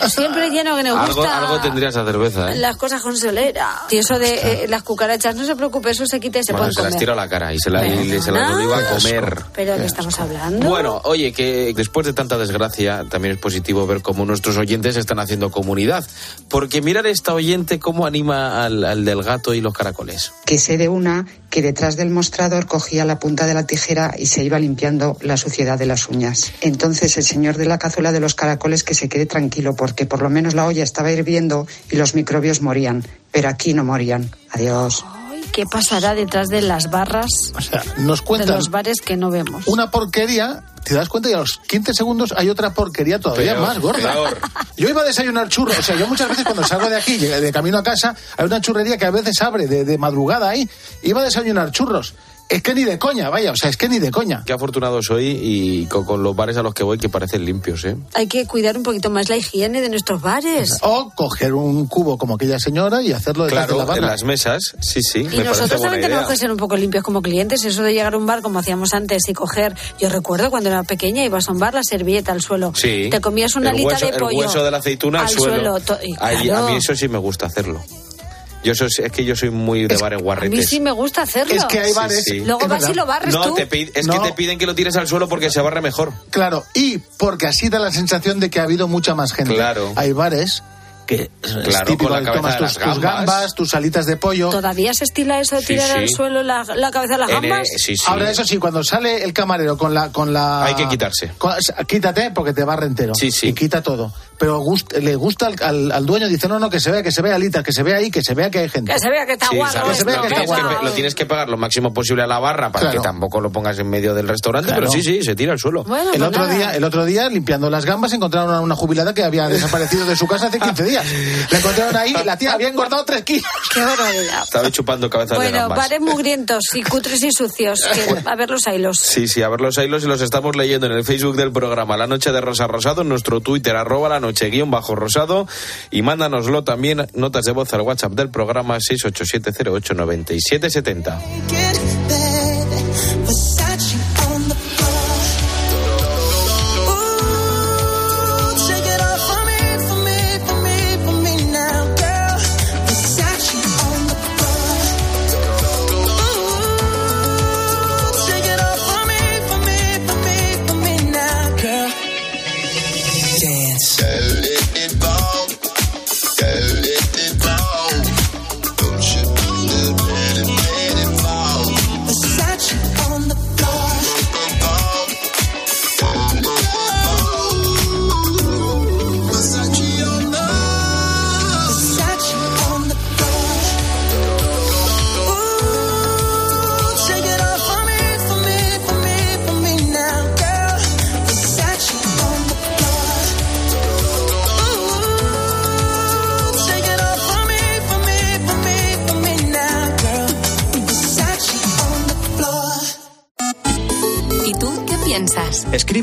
S9: Siempre lleno que nos
S13: Algo,
S9: gusta.
S13: algo tendría esa cerveza, ¿eh?
S9: Las cosas con solera. Y eso de eh, las cucarachas, no se preocupe, eso se quita y se
S13: Bueno,
S9: pueden
S13: se las
S9: comer.
S13: tiro a la cara y se, la, y se las obligo a comer.
S9: ¿Pero de qué estamos hablando?
S13: Bueno, oye, que después de tanta desgracia también es positivo ver cómo nuestros oyentes están haciendo comunidad. Porque mirar esta oyente cómo anima al, al del gato y los caracoles.
S18: que sé de una que detrás del mostrador cogía la punta de la tijera y se iba limpiando la suciedad de las uñas. Entonces el señor de la cazuela de los caracoles que se quede tranquilo porque por lo menos la olla estaba hirviendo y los microbios morían, pero aquí no morían. Adiós.
S9: Ay, ¿Qué pasará detrás de las barras
S16: O sea, nos
S9: de
S16: cuentan
S9: los bares que no vemos?
S16: una porquería, te das cuenta y a los 15 segundos hay otra porquería todavía
S13: Peor,
S16: más gorda.
S13: peor.
S16: Yo iba a desayunar churros, o sea, yo muchas veces cuando salgo de aquí, de camino a casa, hay una churrería que a veces abre de, de madrugada ahí, iba a desayunar churros. Es que ni de coña, vaya, o sea, es que ni de coña.
S13: Qué afortunado soy y con, con los bares a los que voy que parecen limpios, ¿eh?
S9: Hay que cuidar un poquito más la higiene de nuestros bares.
S16: O coger un cubo como aquella señora y hacerlo detrás de la
S13: Claro, en
S16: barra.
S13: las mesas, sí, sí,
S9: Y
S13: me
S9: nosotros también tenemos que ser un poco limpios como clientes. Eso de llegar a un bar como hacíamos antes y coger. Yo recuerdo cuando era pequeña ibas a un bar la servilleta al suelo.
S13: Sí.
S9: Te comías una
S13: el
S9: alita
S13: hueso,
S9: de pollo.
S13: El hueso de la aceituna al, suelo.
S9: y claro.
S13: A mí eso sí me gusta hacerlo. Yo eso, es es que yo soy muy de bares
S9: A
S13: guarretes.
S9: mí sí me gusta hacerlo.
S16: Es que hay bares-
S13: Sí, sí.
S9: Luego
S16: Es
S9: vas
S16: verdad.
S9: y lo barres
S13: No,
S9: tú.
S13: te es
S16: No.
S13: que te piden que lo tires al suelo porque se barre mejor.
S16: Claro, y porque así da la sensación de que ha habido mucha más gente.
S13: Claro.
S16: Hay bares que es
S13: Claro,
S16: típico,
S13: con la
S16: tomas
S13: de
S16: tus,
S13: las
S16: tus
S13: gambas.
S16: gambas, tus alitas de pollo.
S9: ¿Todavía se estila eso de
S13: Sí,
S9: tirar al suelo la, la cabeza de las gambas?
S13: sí, sí.
S16: Ahora, eso sí, cuando sale el camarero con la. Con la
S13: Hay que quitarse.
S16: con- quítate porque te barre entero.
S13: Sí, sí.
S16: Y quita todo. Pero gust- le gusta al, al- al dueño, dice: no, no, que se vea, que se vea alitas, que se vea ahí, que se vea que hay gente.
S9: Que se vea que está
S13: Sí. ¿sabes?
S16: que se vea
S13: Lo
S16: que está
S13: tienes que
S16: guarro.
S13: pe- lo tienes que pegar lo máximo posible a la barra para
S16: Claro.
S13: que tampoco lo pongas en medio del restaurante,
S16: Claro.
S13: pero sí, sí, se tira al suelo.
S9: Bueno,
S16: El
S9: pues
S16: otro,
S9: nada.
S16: día, el otro día, limpiando las gambas, encontraron a una jubilada que había desaparecido de su casa hace 15 días. La encontraron ahí, la tía había engordado 3 kilos. *laughs*
S9: Qué barbaridad.
S13: Estaba chupando cabezas de
S9: Bueno,
S13: gambas.
S9: bares mugrientos y cutres y sucios. Que, *laughs* a ver los hilos.
S13: Sí, sí, a ver los hilos y los estamos leyendo en el Facebook del programa La Noche de Rosa Rosado, en nuestro Twitter, arroba la noche guion bajo rosado, y mándanoslo también notas de voz al WhatsApp del programa 687089770.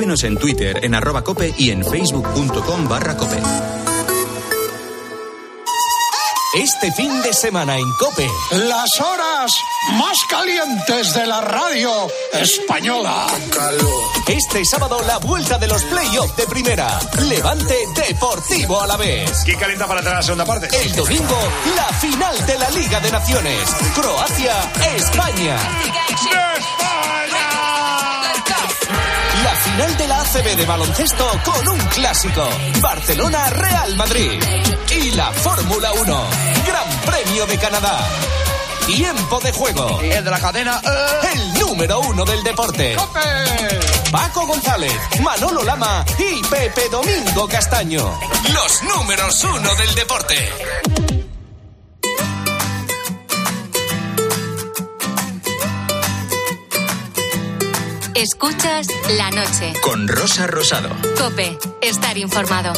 S1: Escríbenos en Twitter, en arroba cope y en facebook.com barra cope.
S19: Este fin de semana en Cope.
S20: Las horas más calientes de la radio española.
S19: Este sábado la vuelta de los playoffs de primera. Levante Deportivo a la vez.
S21: ¿Quién calienta para entrar a la segunda parte?
S19: El domingo, la final de la Liga de Naciones. Croacia-España. La final de la ACB de baloncesto con un clásico. Barcelona-Real Madrid. Y la Fórmula 1. Gran Premio de Canadá. Tiempo de juego.
S20: El de la cadena.
S19: El número uno del deporte. Paco González, Manolo Lama y Pepe Domingo Castaño. Los números uno del deporte.
S2: Escuchas la noche.
S1: Con Rosa Rosado.
S2: Cope, estar informado.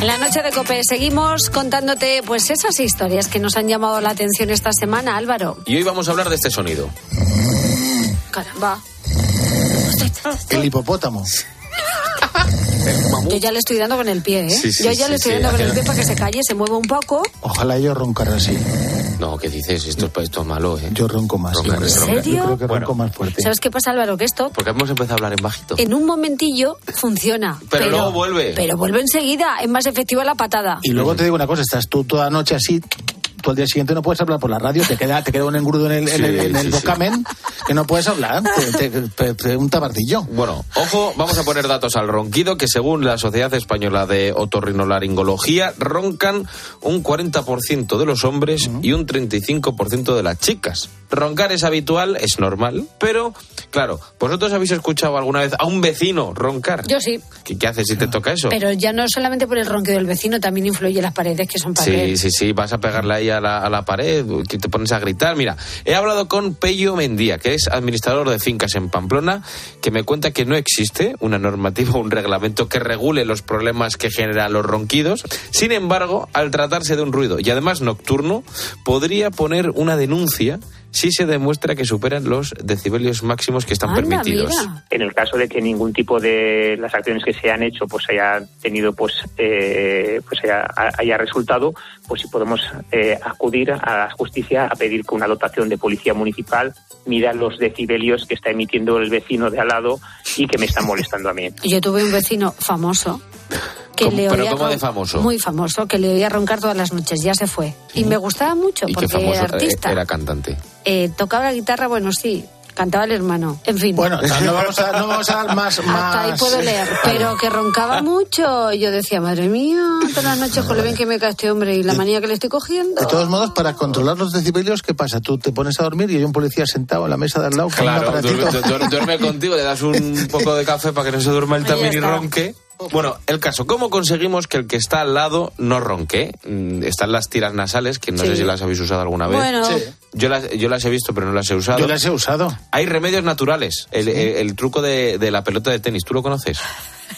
S9: En la noche de Cope seguimos contándote pues esas historias que nos han llamado la atención esta semana, Álvaro.
S13: Y hoy vamos a hablar de este sonido.
S9: Caramba.
S16: El hipopótamo.
S9: Yo ya le estoy dando con el pie, ¿eh?
S13: Sí, sí,
S9: Yo ya
S13: sí,
S9: le estoy
S13: sí,
S9: dando con el pie para que se calle, se mueva un poco.
S16: Ojalá yo roncara así.
S13: No, ¿qué dices? Esto, es- esto es malo, ¿eh?
S16: Yo ronco más.
S13: Roncar.
S9: ¿En serio?
S16: Yo creo que
S13: Bueno.
S16: ronco más fuerte.
S9: ¿Sabes qué pasa, Álvaro? Que esto
S13: Porque hemos empezado a hablar en bajito.
S9: en un momentillo funciona.
S13: Pero luego vuelve.
S9: Pero vuelve enseguida, es más efectiva la patada.
S16: Y luego te digo una cosa, estás tú toda la noche así, tú al día siguiente no puedes hablar por la radio, te queda, te queda un engrudo en el, en el,
S13: Sí,
S16: en el
S13: sí, sí.
S16: vocamen que no puedes hablar, te, te- te- te- un tabardillo.
S13: Bueno, ojo, vamos a poner datos al ronquido, que según la Sociedad Española de Otorrinolaringología, roncan un 40% de los hombres y un 35% de las chicas. Roncar es habitual, es normal, pero, claro, ¿vosotros habéis escuchado alguna vez a un vecino roncar?
S9: Yo sí,
S13: ¿Qué, qué haces si te toca eso?
S9: pero ya no solamente por el ronquido del vecino, también influye las paredes que son paredes.
S13: Sí, sí, sí, vas a pegarle ahí a la, a la pared, que te pones a gritar. Mira, he hablado con Pello Mendía, que es administrador de fincas en Pamplona, que me cuenta que no existe una normativa o un reglamento que regule los problemas que generan los ronquidos. Sin embargo, al tratarse de un ruido y además nocturno, podría poner una denuncia si se demuestra que superan los decibelios máximos que están
S9: Anda,
S13: permitidos.
S9: mira.
S21: en el caso de que ningún tipo de las acciones que se han hecho pues haya tenido pues eh, pues haya, haya resultado pues si podemos eh, acudir a la justicia a pedir que una dotación de policía municipal mida los decibelios que está emitiendo el vecino de al lado y que me están molestando a mí.
S9: Yo tuve un vecino famoso que
S13: ¿Cómo-
S9: le
S13: pero
S9: oía
S13: cómo de
S9: ron-
S13: famoso?
S9: Muy famoso, que le oía roncar todas las noches, ya se fue. Y me gustaba mucho
S13: Y
S9: porque era artista.
S13: era cantante.
S9: Eh, tocaba la guitarra, bueno, sí, cantaba el hermano. En fin.
S16: Bueno, o sea, no vamos a, no vamos a dar más... *laughs*
S9: Hasta ahí
S16: más-
S9: puedo leer, pero que roncaba mucho. Yo decía, madre mía, todas las noches con lo bien que me cae este hombre y la manía que le estoy cogiendo.
S16: De todos modos, para controlar los decibelios, ¿qué pasa? Tú te pones a dormir y hay un policía sentado en la mesa de al lado
S13: Claro, duerme, duerme- *laughs* contigo, le das un poco de café para que no se duerma él también y ronque. Bueno, el caso, ¿cómo conseguimos que el que está al lado no ronque? Mm, Están las tiras nasales, que no
S9: Sí.
S13: sé si las habéis usado alguna vez.
S9: Bueno. Sí.
S13: Yo, las, yo las he visto, pero no las he usado.
S16: Yo las he usado.
S13: Hay remedios naturales. El, el- el truco de, de la pelota de tenis, ¿tú lo conoces?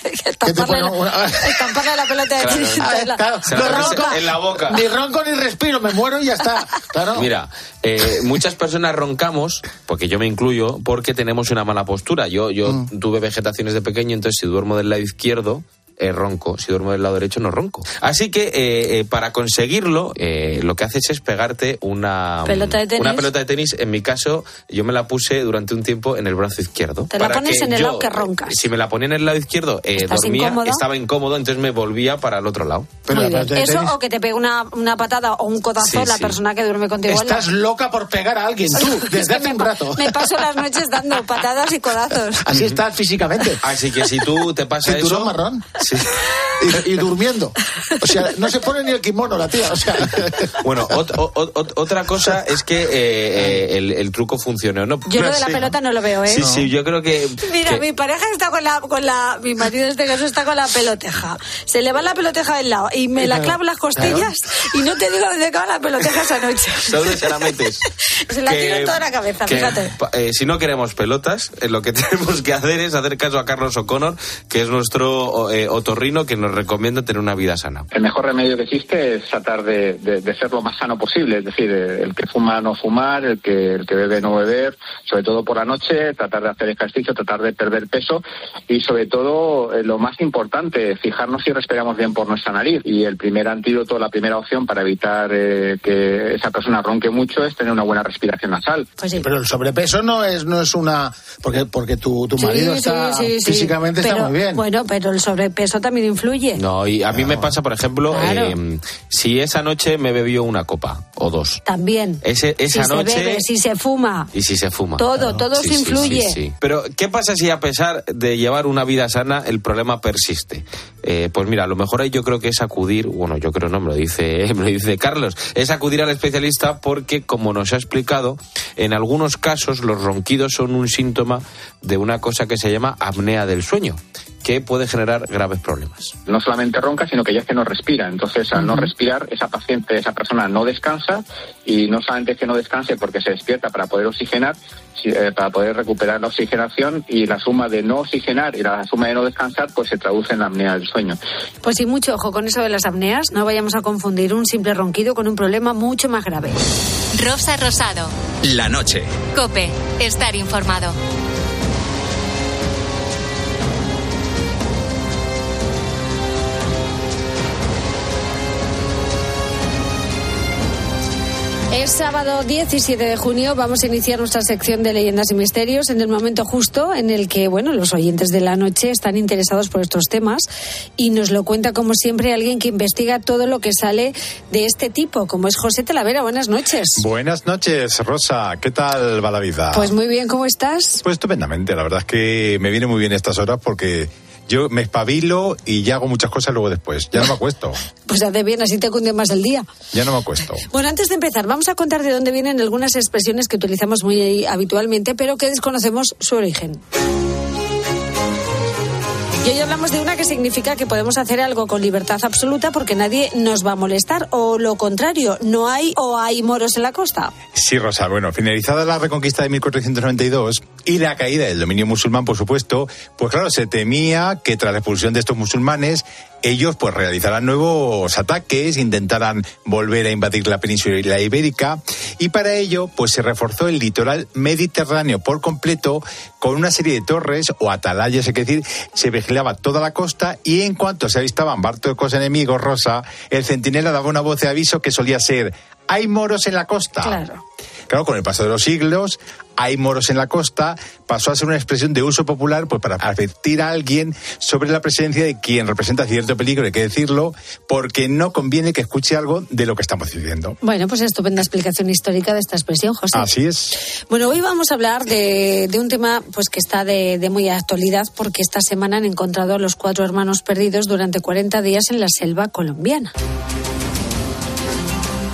S13: *laughs*
S9: Estamparle la, *laughs* estamparle la pelota de
S13: Claro.
S16: Ah, claro, no
S13: la
S16: ronco,
S13: en la boca.
S16: Ni ronco ni respiro, me muero y ya está. Claro.
S13: Mira, eh, muchas personas roncamos, porque yo me incluyo, porque tenemos una mala postura. Yo, yo
S16: Mm.
S13: tuve vegetaciones de pequeño, entonces si duermo del lado izquierdo, eh, ronco. Si duermo del lado derecho, no ronco. Así que eh, eh, para conseguirlo, eh, lo que haces es pegarte una
S9: Pelota de tenis.
S13: Una pelota de tenis. En mi caso, yo me la puse durante un tiempo en el brazo izquierdo.
S9: Te la pones
S13: que
S9: en el
S13: yo,
S9: lado que roncas.
S13: Si me la ponía en el lado izquierdo, eh,
S9: ¿Estás
S13: dormía,
S9: incómodo?
S13: estaba incómodo, entonces me volvía para el otro lado.
S16: Pero la pelota de
S9: Eso
S16: tenis-
S9: o que te pegue una, una patada o un codazo
S13: Sí,
S9: la
S13: sí.
S9: persona que duerme contigo.
S16: Estás loca por pegar a alguien, tú,
S9: Es *laughs*
S16: desde hace un rato.
S9: Me paso las noches dando patadas y codazos.
S16: Así estás físicamente.
S13: Así que si tú te pasa eso...
S16: marrón.
S13: Sí.
S16: Y, y durmiendo. O sea, no se pone ni el kimono la tía. O sea,
S13: Bueno, ot- o- o- otra cosa es que eh, eh, el, el truco funcione o no.
S9: Yo lo de la
S13: Sí.
S9: pelota no lo veo, ¿eh?
S13: Sí, sí, yo creo que...
S9: Mira,
S13: que-
S9: mi pareja está con la, con la, mi marido en este caso está con la peloteja. Se le va la peloteja del lado y me la
S13: Claro,
S9: clavo en las costillas y no te digo dónde acaba la peloteja esa noche. *laughs*
S13: ¿Dónde se la metes? *laughs*
S9: Se la
S13: Que-
S9: tiro en toda la cabeza,
S13: que,
S9: fíjate.
S13: eh, si no queremos pelotas, eh, lo que *laughs* tenemos que hacer es hacer caso a Carlos O'Connor, que es nuestro eh, otorrino que nos recomienda tener una vida sana.
S12: El mejor remedio que existe es tratar de, de- de ser lo más sano posible, es decir, el que fuma no fumar, el que, el que bebe no beber, sobre todo por la noche, tratar de hacer ejercicio, tratar de perder peso y sobre todo eh, lo más importante, fijarnos si respiramos bien por nuestra nariz. Y el primer antídoto, la primera opción para evitar eh, que esa persona ronque mucho es tener una buena respiración nasal.
S9: Pues sí.
S16: pero el sobrepeso no es, no es una. Porque, porque tu, tu marido
S9: Sí,
S16: está.
S9: sí, sí, sí.
S16: físicamente está
S9: Pero,
S16: muy bien.
S9: Bueno, pero el sobrepeso también influye.
S13: No, y a mí me pasa, por ejemplo,
S9: Claro.
S13: eh, si esa noche me bebió una copa o dos,
S9: También.
S13: ese, esa
S9: si
S13: noche...
S9: se bebe, si se fuma.
S13: Y si se fuma.
S9: Todo, todo
S13: Sí,
S9: se
S13: sí,
S9: influye.
S13: sí, sí. Pero, ¿qué pasa si a pesar de llevar una vida sana, el problema persiste? Eh, pues mira, a lo mejor ahí yo creo que es acudir acudir, bueno, yo creo no, me lo dice, *laughs* me lo dice Carlos, es acudir al especialista porque, como nos ha explicado, en algunos casos los ronquidos son un síntoma de una cosa que se llama apnea del sueño que puede generar graves problemas.
S12: No solamente ronca, sino que ya es que no respira. Entonces, al no respirar, esa paciente, esa persona no descansa y no solamente es que no descanse porque se despierta para poder oxigenar, eh, para poder recuperar la oxigenación y la suma de no oxigenar y la suma de no descansar, pues se traduce en la apnea del sueño.
S9: Pues sí, mucho ojo con eso de las apneas. No vayamos a confundir un simple ronquido con un problema mucho más grave.
S2: Rosa Rosado.
S1: La noche.
S2: Cope. Estar informado.
S9: Es sábado 17 de junio. Vamos a iniciar nuestra sección de leyendas y misterios en el momento justo en el que, bueno, los oyentes de la noche están interesados por estos temas y nos lo cuenta como siempre alguien que investiga todo lo que sale de este tipo, como es José Talavera. Buenas noches.
S22: Buenas noches, Rosa. ¿Qué tal va la vida?
S9: Pues muy bien, ¿cómo estás?
S22: Pues estupendamente. La verdad es que me viene muy bien estas horas porque yo me espabilo y ya hago muchas cosas luego después. Ya no me acuesto. *laughs*
S9: Pues hace bien, así te cunde más el día.
S22: Ya no me acuesto.
S9: Bueno, antes de empezar, vamos a contar de dónde vienen algunas expresiones que utilizamos muy habitualmente, pero que desconocemos su origen. Y hoy hablamos de una que significa que podemos hacer algo con libertad absoluta porque nadie nos va a molestar, o lo contrario, no hay o hay moros en la costa.
S22: Sí, Rosa. Bueno, finalizada la reconquista de 1492 y la caída del dominio musulmán, por supuesto, pues claro, se temía que tras la expulsión de estos musulmanes, ellos pues realizaran nuevos ataques, intentaran volver a invadir la península ibérica y para ello pues se reforzó el litoral mediterráneo por completo con una serie de torres o atalayas, que decir, se vigilaba toda la costa y en cuanto se avistaban barcos enemigos, Rosa, el centinela daba una voz de aviso que solía ser hay moros en la costa.
S9: Claro.
S22: Claro, con el paso de los siglos, hay moros en la costa, pasó a ser una expresión de uso popular pues para advertir a alguien sobre la presencia de quien representa cierto peligro, hay que decirlo, porque no conviene que escuche algo de lo que estamos diciendo.
S9: Bueno, pues estupenda explicación histórica de esta expresión, José.
S22: Así es.
S9: Bueno, hoy vamos a hablar de, de un tema pues que está de, de muy actualidad porque esta semana han encontrado a los cuatro hermanos perdidos durante 40 días en la selva colombiana.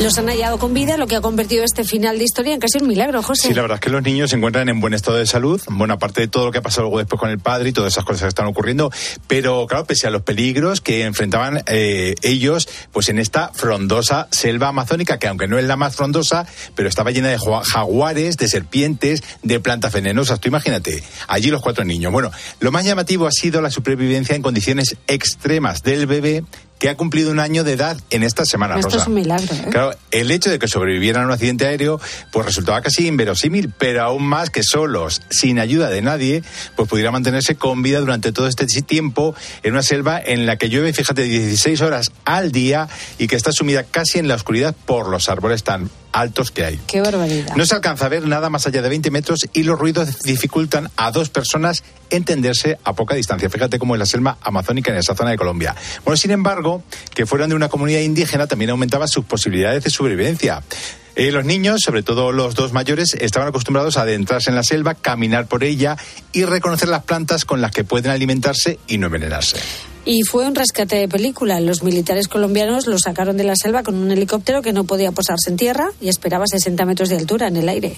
S9: Los han hallado con vida, lo que ha convertido este final de historia en casi un milagro, José.
S22: Sí, la verdad es que los niños se encuentran en buen estado de salud, buena parte de todo lo que ha pasado luego después con el padre y todas esas cosas que están ocurriendo, pero claro, pese a los peligros que enfrentaban eh, ellos, pues en esta frondosa selva amazónica, que aunque no es la más frondosa, pero estaba llena de jaguares, de serpientes, de plantas venenosas. Tú imagínate, allí los cuatro niños. Bueno, lo más llamativo ha sido la supervivencia en condiciones extremas del bebé que ha cumplido un año de edad en esta semana.
S9: Esto
S22: Rosa.
S9: es un milagro, ¿eh?
S22: Claro, el hecho de que sobrevivieran a un accidente aéreo, pues resultaba casi inverosímil, pero aún más que solos, sin ayuda de nadie, pues pudiera mantenerse con vida durante todo este tiempo en una selva en la que llueve, fíjate, 16 horas al día y que está sumida casi en la oscuridad por los árboles tan altos que hay.
S9: Qué barbaridad.
S22: No se alcanza a ver nada más allá de 20 metros y los ruidos dificultan a dos personas entenderse a poca distancia. Fíjate cómo es la selva amazónica en esa zona de Colombia. Bueno, sin embargo, que fueran de una comunidad indígena también aumentaba sus posibilidades de sobrevivencia. Eh, los niños, sobre todo los dos mayores, estaban acostumbrados a adentrarse en la selva, caminar por ella y reconocer las plantas con las que pueden alimentarse y no envenenarse.
S9: Y fue un rescate de película. Los militares colombianos lo sacaron de la selva con un helicóptero que no podía posarse en tierra y esperaba 60 metros de altura en el aire.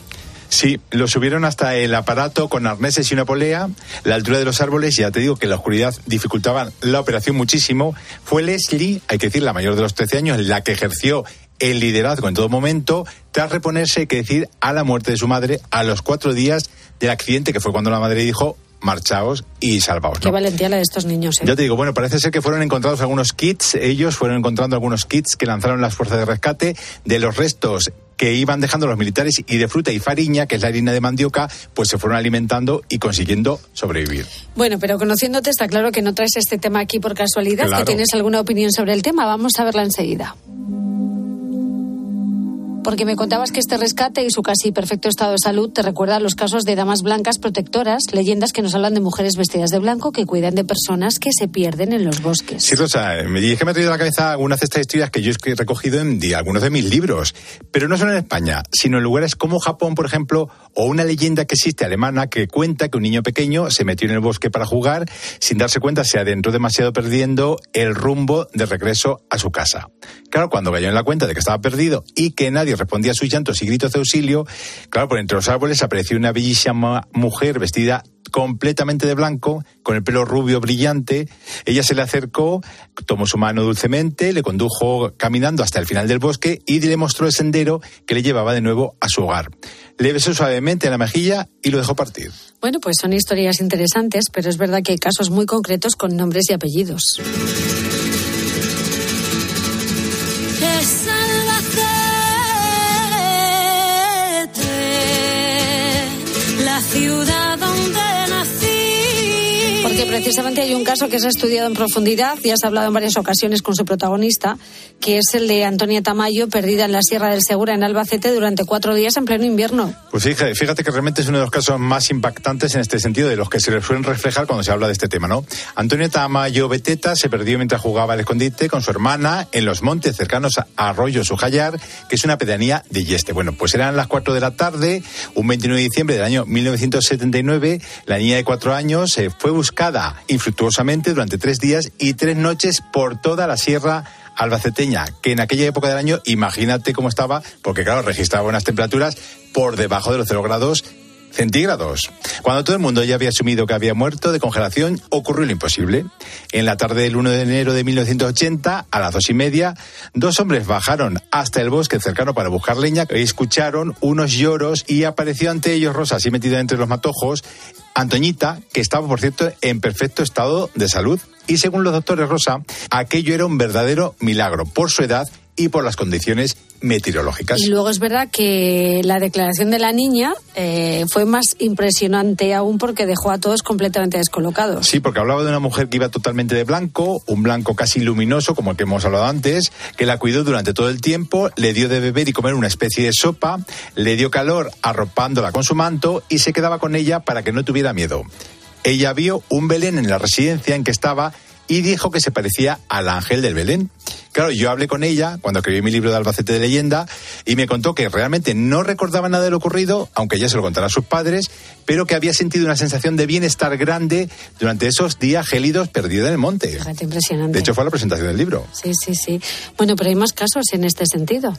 S22: Sí, lo subieron hasta el aparato con arneses y una polea. La altura de los árboles, ya te digo que la oscuridad dificultaba la operación muchísimo. Fue Leslie, hay que decir, la mayor de los 13 años, la que ejerció el liderazgo en todo momento, tras reponerse, hay que decir, a la muerte de su madre a los cuatro días del accidente, que fue cuando la madre dijo, marchaos y salvaos.
S9: Qué
S22: ¿no?
S9: valentía la de estos niños. ¿eh?
S22: Ya te digo, bueno, parece ser que fueron encontrados algunos kits, ellos fueron encontrando algunos kits que lanzaron las fuerzas de rescate de los restos que iban dejando los militares y de fruta y fariña, que es la harina de mandioca, pues se fueron alimentando y consiguiendo sobrevivir.
S9: Bueno, pero conociéndote está claro que no traes este tema aquí por casualidad,
S22: Claro.
S9: que tienes alguna opinión sobre el tema. Vamos a verla enseguida. Porque me contabas que este rescate y su casi perfecto estado de salud te recuerda a los casos de damas blancas protectoras, leyendas que nos hablan de mujeres vestidas de blanco que cuidan de personas que se pierden en los bosques.
S22: Sí, Rosa, me dije que me ha traído a la cabeza algunas de estas historias que yo he recogido en algunos de mis libros, pero no solo en España, sino en lugares como Japón, por ejemplo, o una leyenda que existe alemana que cuenta que un niño pequeño se metió en el bosque para jugar, sin darse cuenta se adentró demasiado perdiendo el rumbo de regreso a su casa. Claro, cuando cayó en la cuenta de que estaba perdido y que nadie respondía a sus llantos y gritos de auxilio, claro, por entre los árboles apareció una bellísima mujer vestida completamente de blanco, con el pelo rubio brillante. Ella se le acercó, tomó su mano dulcemente, le condujo caminando hasta el final del bosque y le mostró el sendero que le llevaba de nuevo a su hogar. Le besó suavemente en la mejilla y lo dejó partir.
S9: Bueno, pues son historias interesantes, pero es verdad que hay casos muy concretos con nombres y apellidos. Precisamente hay un caso que se ha estudiado en profundidad y has hablado en varias ocasiones con su protagonista, que es el de Antonia Tamayo, perdida en la Sierra del Segura, en Albacete, durante cuatro días en pleno invierno.
S22: Pues fíjate, fíjate que realmente es uno de los casos más impactantes en este sentido, de los que se le suelen reflejar cuando se habla de este tema, ¿no? Antonia Tamayo Beteta se perdió mientras jugaba al escondite con su hermana en los montes cercanos a Arroyo Sujallar, que es una pedanía de Yeste. Bueno, pues eran las cuatro de la tarde, un 29 de diciembre del año 1979, la niña de cuatro años eh, fue buscada infructuosamente durante tres días y tres noches por toda la sierra albaceteña, que en aquella época del año, imagínate cómo estaba, porque claro, registraba unas temperaturas por debajo de los 0 grados centígrados. Cuando todo el mundo ya había asumido que había muerto de congelación, ocurrió lo imposible. En la tarde del 1 de enero de 1980, a las dos y media, dos hombres bajaron hasta el bosque cercano para buscar leña y escucharon unos lloros y apareció ante ellos Rosa, así metida entre los matojos, Antoñita, que estaba, por cierto, en perfecto estado de salud. Y según los doctores Rosa, aquello era un verdadero milagro por su edad y por las condiciones meteorológicas.
S9: Y luego es verdad que la declaración de la niña eh, fue más impresionante aún porque dejó a todos completamente descolocados.
S22: Sí, porque hablaba de una mujer que iba totalmente de blanco, un blanco casi luminoso, como el que hemos hablado antes, que la cuidó durante todo el tiempo, le dio de beber y comer una especie de sopa, le dio calor arropándola con su manto y se quedaba con ella para que no tuviera miedo. Ella vio un Belén en la residencia en que estaba y dijo que se parecía al ángel del Belén. Claro, yo hablé con ella cuando escribí mi libro de Albacete de leyenda y me contó que realmente no recordaba nada de lo ocurrido, aunque ella se lo contara a sus padres, pero que había sentido una sensación de bienestar grande durante esos días gélidos perdidos en el monte.
S9: Fíjate, impresionante.
S22: De hecho, fue la presentación del libro.
S9: Sí, sí, sí. Bueno, pero hay más casos en este sentido.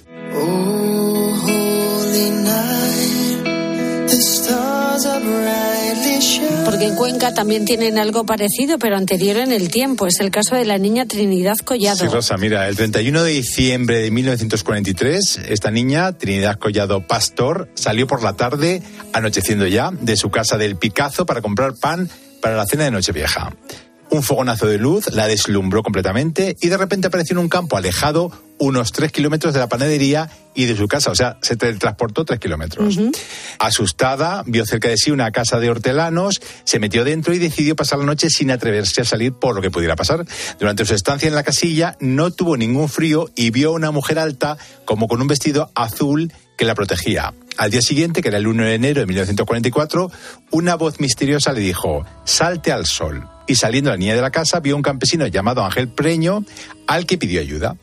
S9: Porque en Cuenca también tienen algo parecido, pero anterior en el tiempo. Es el caso de la niña Trinidad Collado.
S22: Sí, Rosa, mira, el 31 de diciembre de 1943, esta niña, Trinidad Collado Pastor, salió por la tarde, anocheciendo ya, de su casa del Picazo para comprar pan para la cena de Nochevieja. Un fogonazo de luz la deslumbró completamente y de repente apareció en un campo alejado unos tres kilómetros de la panadería y de su casa, o sea, se transportó tres kilómetros. Asustada, vio cerca de sí una casa de hortelanos, se metió dentro y decidió pasar la noche sin atreverse a salir por lo que pudiera pasar. Durante su estancia en la casilla no tuvo ningún frío y vio a una mujer alta como con un vestido azul que la protegía. Al día siguiente, que era el 1 de enero de 1944, una voz misteriosa le dijo, salte al sol. Y saliendo la niña de la casa, vio a un campesino llamado Ángel Preño, al que pidió ayuda.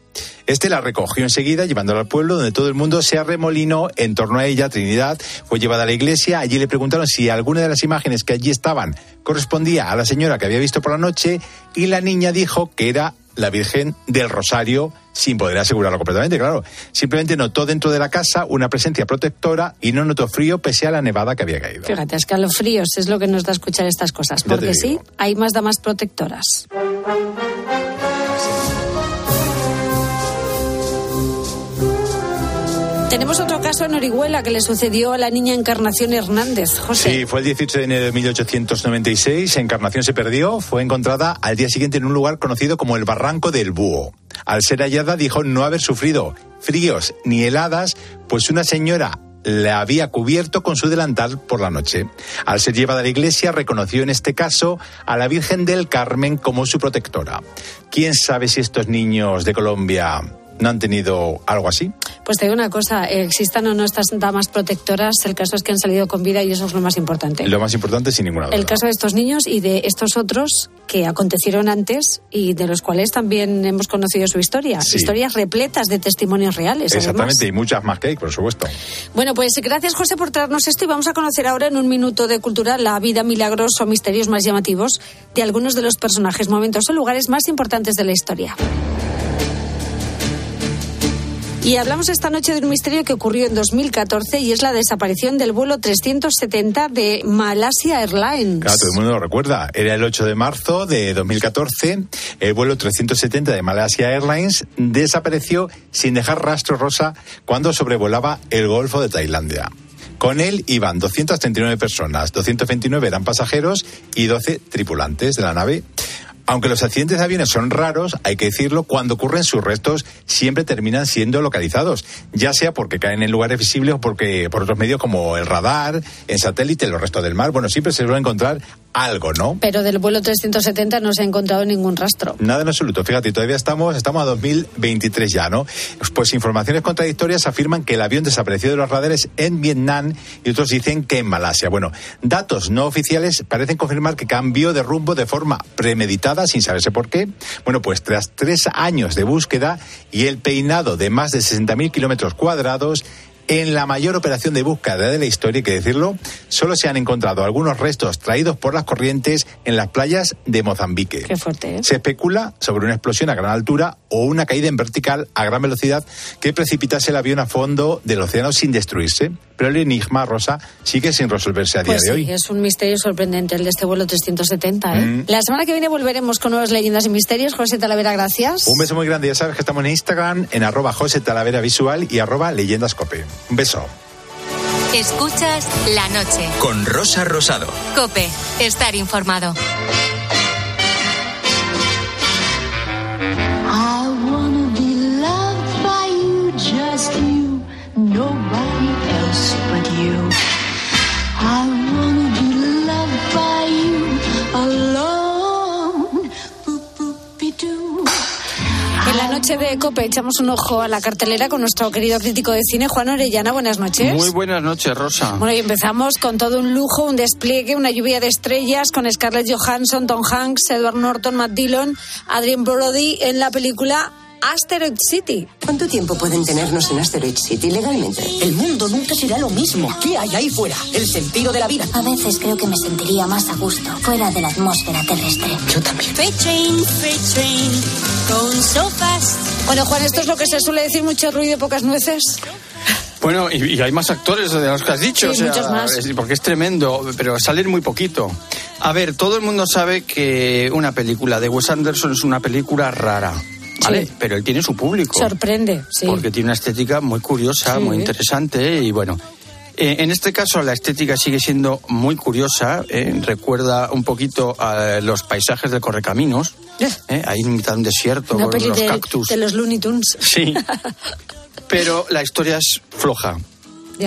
S22: Este la recogió enseguida, llevándola al pueblo, donde todo el mundo se arremolinó en torno a ella. Trinidad fue llevada a la iglesia. Allí le preguntaron si alguna de las imágenes que allí estaban correspondía a la señora que había visto por la noche, y la niña dijo que era la Virgen del Rosario, sin poder asegurarlo completamente, claro. Simplemente notó dentro de la casa una presencia protectora y no notó frío pese a la nevada que había caído.
S9: Fíjate, escalofríos es lo que nos da escuchar estas cosas. Porque sí, hay más damas protectoras. Tenemos otro caso en Orihuela que le sucedió a la niña Encarnación Hernández. José.
S22: Sí, fue el 18 de enero de 1896. Encarnación se perdió. Fue encontrada al día siguiente en un lugar conocido como el Barranco del Búho. Al ser hallada dijo no haber sufrido fríos ni heladas, pues una señora la había cubierto con su delantal por la noche. Al ser llevada a la iglesia, reconoció en este caso a la Virgen del Carmen como su protectora. ¿Quién sabe si estos niños de Colombia no han tenido algo así.
S9: Pues te digo una cosa, existan o no estas damas protectoras, el caso es que han salido con vida y eso es lo más importante.
S22: Lo más importante, sin ninguna duda.
S9: El caso de estos niños y de estos otros que acontecieron antes y de los cuales también hemos conocido su historia.
S22: Sí.
S9: Historias repletas de testimonios reales. además.
S22: Exactamente, y muchas más que hay, por supuesto.
S9: Bueno, pues gracias José por traernos esto y vamos a conocer ahora en un minuto de cultura la vida, milagros o misterios más llamativos de algunos de los personajes, momentos o lugares más importantes de la historia. Y hablamos esta noche de un misterio que ocurrió en 2014 y es la desaparición del vuelo 370 de Malasia Airlines.
S22: Claro, todo el mundo lo recuerda. Era el 8 de marzo de 2014. El vuelo 370 de Malaysia Airlines desapareció sin dejar rastro rosa cuando sobrevolaba el Golfo de Tailandia. Con él iban 239 personas, 229 eran pasajeros y 12 tripulantes de la nave. Aunque los accidentes de aviones son raros, hay que decirlo, cuando ocurren sus restos siempre terminan siendo localizados, ya sea porque caen en lugares visibles o porque por otros medios como el radar, en satélite, los restos del mar. Bueno, siempre se suele encontrar algo, ¿no?
S9: Pero del vuelo 370 no se ha encontrado ningún rastro.
S22: Nada en absoluto. Fíjate, todavía estamos, estamos a 2023 ya, ¿no? Pues informaciones contradictorias afirman que el avión desapareció de los radares en Vietnam y otros dicen que en Malasia. Bueno, datos no oficiales parecen confirmar que cambió de rumbo de forma premeditada, sin saberse por qué. Bueno, pues tras tres años de búsqueda y el peinado de más de 60.000 kilómetros cuadrados, en la mayor operación de búsqueda de la historia, hay que decirlo, solo se han encontrado algunos restos traídos por las corrientes en las playas de Mozambique.
S9: Qué fuerte, ¿eh?
S22: Se especula sobre una explosión a gran altura o una caída en vertical a gran velocidad que precipitase el avión a fondo del océano sin destruirse. Pero el enigma, Rosa, sigue sin resolverse a día
S9: Pues
S22: de hoy.
S9: sí, es un misterio sorprendente el de este vuelo 370. ¿eh?
S22: Mm.
S9: La semana que viene volveremos con nuevas leyendas y misterios. José Talavera, gracias.
S22: Un beso muy grande. Ya sabes que estamos en Instagram, en arroba José Talavera Visual y arroba Leyendascope. Un beso.
S2: Escuchas la noche.
S1: Con Rosa Rosado.
S2: Cope, estar informado.
S9: Noche de Cope echamos un ojo a la cartelera con nuestro querido crítico de cine, Juan Orellana. Buenas noches.
S23: Muy buenas noches, Rosa.
S9: Bueno, y empezamos con todo un lujo, un despliegue, una lluvia de estrellas con Scarlett Johansson, Tom Hanks, Edward Norton, Matt Dillon, Adrien Brody en la película Asteroid City.
S24: ¿Cuánto tiempo pueden tenernos en Asteroid City legalmente? El mundo nunca será lo mismo. ¿Qué hay ahí fuera? El sentido de la vida.
S25: A veces creo que me sentiría más a gusto fuera de la atmósfera terrestre.
S24: Yo también.
S25: Freight train, freight train, going so fast.
S9: Bueno, Juan, esto es lo que se suele decir, mucho ruido y pocas nueces.
S23: Bueno, y, y hay más actores de los que has dicho,
S9: Sí,
S23: o sea,
S9: muchos más.
S23: es- porque es tremendo, pero salen muy poquito. A ver, todo el mundo sabe que una película de Wes Anderson es una película rara, ¿vale?
S9: Sí.
S23: Pero él tiene su público.
S9: Sorprende, sí.
S23: Porque tiene una estética muy curiosa,
S9: Sí.
S23: muy interesante y bueno. eh, en este caso la estética sigue siendo muy curiosa, eh, recuerda un poquito a los paisajes de Correcaminos, eh, ahí en mitad de un desierto
S9: Una
S23: con
S9: peli
S23: los
S9: de,
S23: cactus.
S9: de los Looney Tunes.
S23: Sí, *laughs* pero la historia es floja.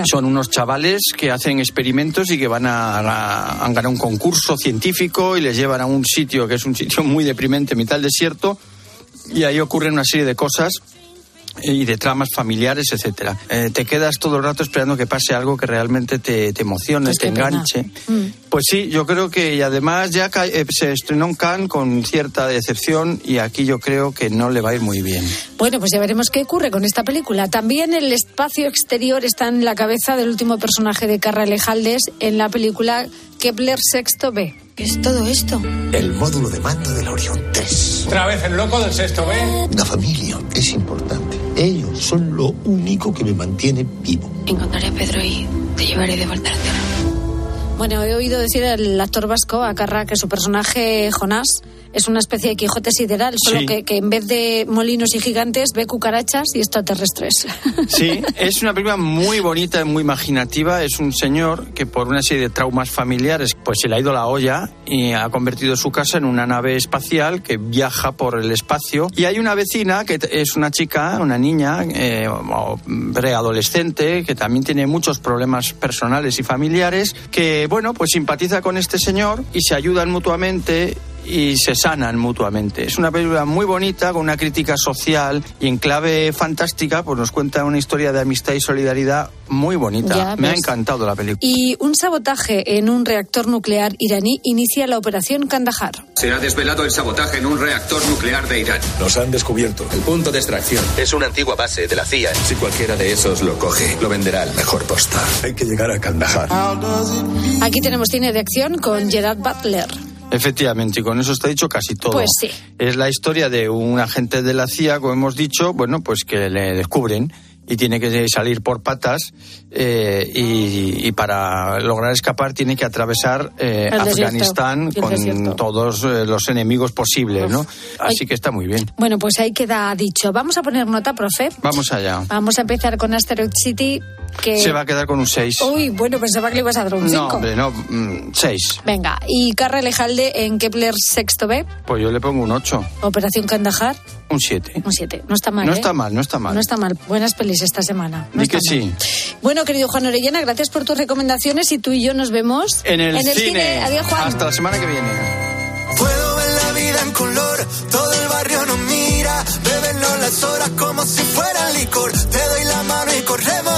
S23: Son unos chavales que hacen experimentos y que van a, a- han ganado un concurso científico y les llevan a un sitio que es un sitio muy deprimente, en mitad del desierto, y ahí ocurren una serie de cosas y de tramas familiares, etcétera. Eh, te quedas todo el rato esperando que pase algo que realmente te, te emocione,
S9: Pues
S23: te enganche.
S9: Mm.
S23: Pues sí, yo creo que y además ya eh, se estrenó en Cannes con cierta decepción y aquí yo creo que no le va a ir muy bien.
S9: Bueno, pues ya veremos qué ocurre con esta película. También el espacio exterior está en la cabeza del último personaje de Carra Alejaldes en la película Kepler Sexto B. ¿Qué es todo esto?
S26: El módulo de mando del Orión 3.
S20: Otra vez el loco del sexto B.
S26: La familia es importante. Ellos son lo único que me mantiene vivo.
S25: Encontraré a Pedro y te llevaré de vuelta a la Tierra.
S9: Bueno, he oído decir al actor vasco, a Carra, que su personaje Jonás es una especie de Quijote sideral, solo
S23: Sí.
S9: que, que en vez de molinos y gigantes ve cucarachas y extraterrestres. *laughs*
S23: Sí, es una película muy bonita muy imaginativa. Es un señor que por una serie de traumas familiares pues se le ha ido la olla y ha convertido su casa en una nave espacial que viaja por el espacio. Y hay una vecina que es una chica, una niña, eh, preadolescente, que también tiene muchos problemas personales y familiares, que bueno, pues simpatiza con este señor y se ayudan mutuamente y se sanan mutuamente. Es una película muy bonita, con una crítica social y en clave fantástica, pues nos cuenta una historia de amistad y solidaridad muy bonita.
S9: Ya
S23: Me ha encantado la película.
S9: Y un sabotaje en un reactor nuclear iraní inicia la operación Kandahar.
S1: Se ha desvelado el sabotaje en un reactor nuclear de Irán.
S27: Nos han descubierto.
S1: El punto de extracción es una antigua base de la CIA. Si cualquiera de esos lo coge, lo venderá al mejor postor.
S27: Hay que llegar a Kandahar.
S9: Aquí tenemos cine de acción con Gerard Butler.
S23: Efectivamente, y con eso está dicho casi todo.
S9: Pues sí.
S23: Es la historia de un agente de la CIA, como hemos dicho, bueno, pues que le descubren y tiene que salir por patas eh, y, y para lograr escapar tiene que atravesar eh, Afganistán con todos eh, los enemigos posibles, ¿no? Así que está muy bien.
S9: Bueno, pues ahí queda dicho. Vamos a poner nota, profe.
S23: Vamos allá.
S9: Vamos a empezar con Asteroid City, que...
S23: Se va a quedar con un 6.
S9: Uy, bueno, pensaba que le ibas a dar un 5.
S23: No, hombre, no, 6.
S9: Venga, y Carra Lejalde en Kepler sexto B,
S23: Pues yo le pongo un 8,
S9: Operación Kandahar,
S23: un 7.
S9: un 7. No está mal,
S23: No
S9: ¿eh?
S23: está mal, no está mal.
S9: No está mal. Buenas pelis esta semana. No
S23: Di que sí.
S9: Bueno, querido Juan Orellana, gracias por tus recomendaciones y tú y yo nos vemos
S23: En el,
S9: cine. Adiós, Juan.
S23: Hasta la semana que viene.
S28: Puedo ver la vida en color, todo el barrio nos mira, bebernos las horas como si fueran licor. Te doy la mano y corremos,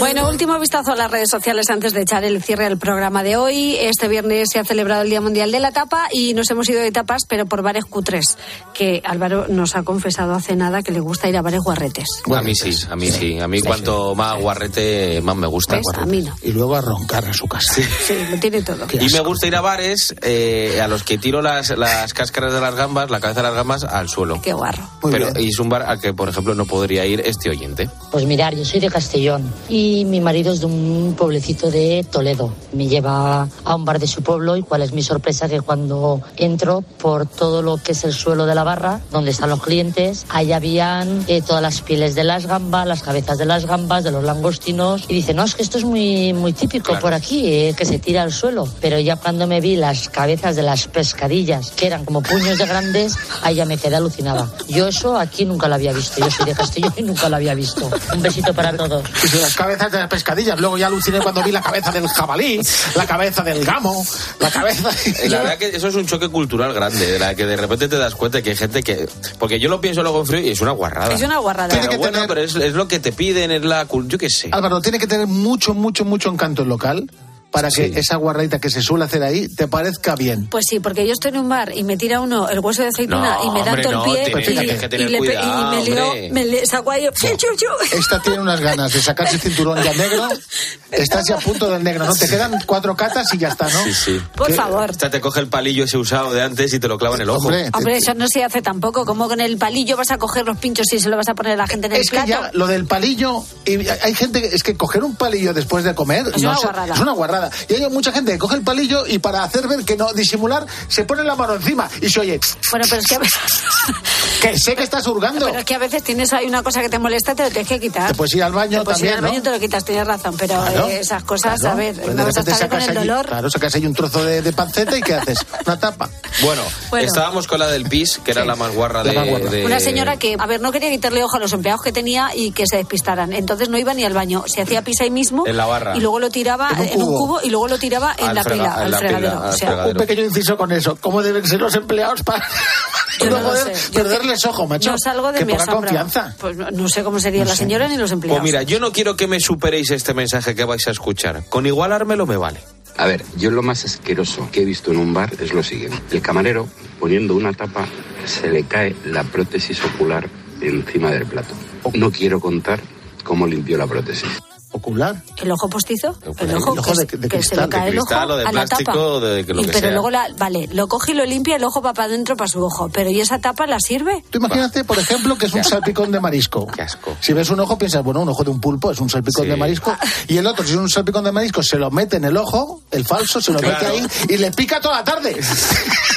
S9: Bueno, último vistazo a las redes sociales antes de echar el cierre del programa de hoy. Este viernes se ha celebrado el Día Mundial de la Tapa y nos hemos ido de tapas, pero por bares cutres, que Álvaro nos ha confesado hace nada que le gusta ir a bares guarretes.
S13: a mí sí, a mí sí. A mí cuanto más guarrete, más me gusta.
S9: ¿Ves? A mí no.
S16: Y luego a roncar a su casa.
S9: Sí, lo tiene todo.
S13: Y me gusta ir a bares eh, a los que tiro las, las cáscaras de las gambas, la cabeza de las gambas, al suelo.
S9: Qué guarro.
S13: Pero y es un bar al que, por ejemplo, no podría ir este oyente.
S29: Pues mirar, yo soy de Castellón y mi marido es de un pueblecito de Toledo. Me lleva a un bar de su pueblo y cuál es mi sorpresa que cuando entro por todo lo que es el suelo de la barra, donde están los clientes, ahí habían eh, todas las pieles de las gambas, las cabezas de las gambas, de los langostinos y dice, no, es que esto es muy, muy típico por aquí, eh, que se tira al suelo. Pero ya cuando me vi las cabezas de las pescadillas, que eran como puños de grandes, ahí ya me quedé alucinada. Yo eso aquí nunca lo había visto. Yo soy de Castellón y nunca lo había visto. Un besito para *laughs* todos.
S16: Y si las cabezas de las pescadillas. Luego ya aluciné cuando vi la cabeza del jabalí, la cabeza del gamo, la cabeza.
S13: Eh, *laughs* La verdad que eso es un choque cultural grande, de la que de repente te das cuenta que hay gente que... Porque yo lo pienso luego en frío y es una guarrada.
S9: Es una guarrada.
S13: Pero bueno, pero es, es lo que te piden, es la... cul- Yo qué sé.
S16: Álvaro, tiene que tener mucho, mucho, mucho encanto el local para que esa guarradita que se suele hacer ahí te parezca bien.
S9: Pues sí, porque yo estoy en un bar y me tira uno el hueso de aceituna
S16: No,
S9: y me da todo
S16: no,
S9: el pie
S16: tienes-
S9: y,
S16: que
S9: le me lió,
S16: hombre.
S9: me le saco ahí, chu, *laughs* chu, chu.
S16: Esta tiene unas ganas de sacarse el cinturón ya negro. *laughs* Estás ya a punto del negro, ¿no? Te quedan cuatro catas y ya está, ¿no?
S13: Sí, sí.
S9: Por favor.
S13: O sea, te coge el palillo ese usado de antes y te lo clava en el ojo.
S9: Hombre, eso no se hace tampoco. Como con el palillo vas a coger los pinchos y se lo vas a poner a la gente en el
S16: Es que
S9: plato.
S16: ya lo del palillo, y hay gente, que- es que coger un palillo después de comer
S9: Es una
S16: sé,
S9: guarrada.
S16: es una guarrada. Y hay mucha gente que coge el palillo y para hacer ver que no disimular, se pone la mano encima y se oye.
S9: Bueno, pero es que a veces, *laughs*
S16: Que sé que estás hurgando.
S9: pero es que a veces tienes ahí una cosa que te molesta te lo tienes que quitar.
S16: Te puedes ir al baño
S9: Te puedes ir
S16: también,
S9: al baño te lo quitas, tienes razón. Pero
S16: Claro,
S9: eh, esas cosas,
S16: claro.
S9: a ver,
S16: Pues
S9: vas a estar con
S16: sacas
S9: el dolor.
S16: Claro, sacas ahí un trozo de, de panceta y ¿qué haces? Una tapa.
S13: Bueno,
S9: Bueno.
S13: estábamos con la del pis, que era la más guarra de... de-
S9: Una señora que, a ver, no quería quitarle ojo a los empleados que tenía y que se despistaran. Entonces no iba ni al baño. Se hacía pis ahí mismo.
S13: En la barra.
S9: Y luego lo tiraba
S16: En un
S9: en un
S16: cubo.
S9: Cubo y luego lo tiraba en
S16: Al
S9: la
S16: frega-
S9: pila, al
S16: la pila,
S9: fregadero.
S16: al
S9: o sea,
S16: Un pequeño inciso con eso. ¿Cómo deben ser los empleados para *laughs*
S9: Yo
S16: no
S9: no
S16: poder
S9: sé. Yo
S16: perderles ojo, macho?
S9: no salgo de
S16: que
S9: mi
S16: poca confianza.
S9: Pues no, no sé cómo sería la señora ni los empleados.
S13: Pues mira, yo no quiero que me superéis este mensaje que vais a escuchar. Con igualármelo me vale.
S30: A ver, yo lo más asqueroso que he visto en un bar es lo siguiente. El camarero, poniendo una tapa, se le cae la prótesis ocular encima del plato. No quiero contar cómo limpió la prótesis.
S16: ¿Ocular?
S9: ¿El ojo postizo? El
S16: El
S9: ojo,
S16: ojo
S9: que,
S16: de-
S9: que se le cae
S13: de
S9: el ojo
S13: cristal o de
S9: a la tapa.
S13: de lo
S9: Y-
S13: que
S9: pero
S13: sea.
S9: luego, la, vale, lo coge y lo limpia, el ojo va para adentro para su ojo. Pero ¿y esa tapa la sirve?
S16: Tú imagínate, por ejemplo, que es un salpicón de marisco. Si ves un ojo, piensas, bueno, un ojo de un pulpo es un salpicón
S13: Sí.
S16: de marisco. Y el otro, si es un salpicón de marisco, se lo mete en el ojo, el falso, se lo mete ahí y le pica toda la tarde. *laughs*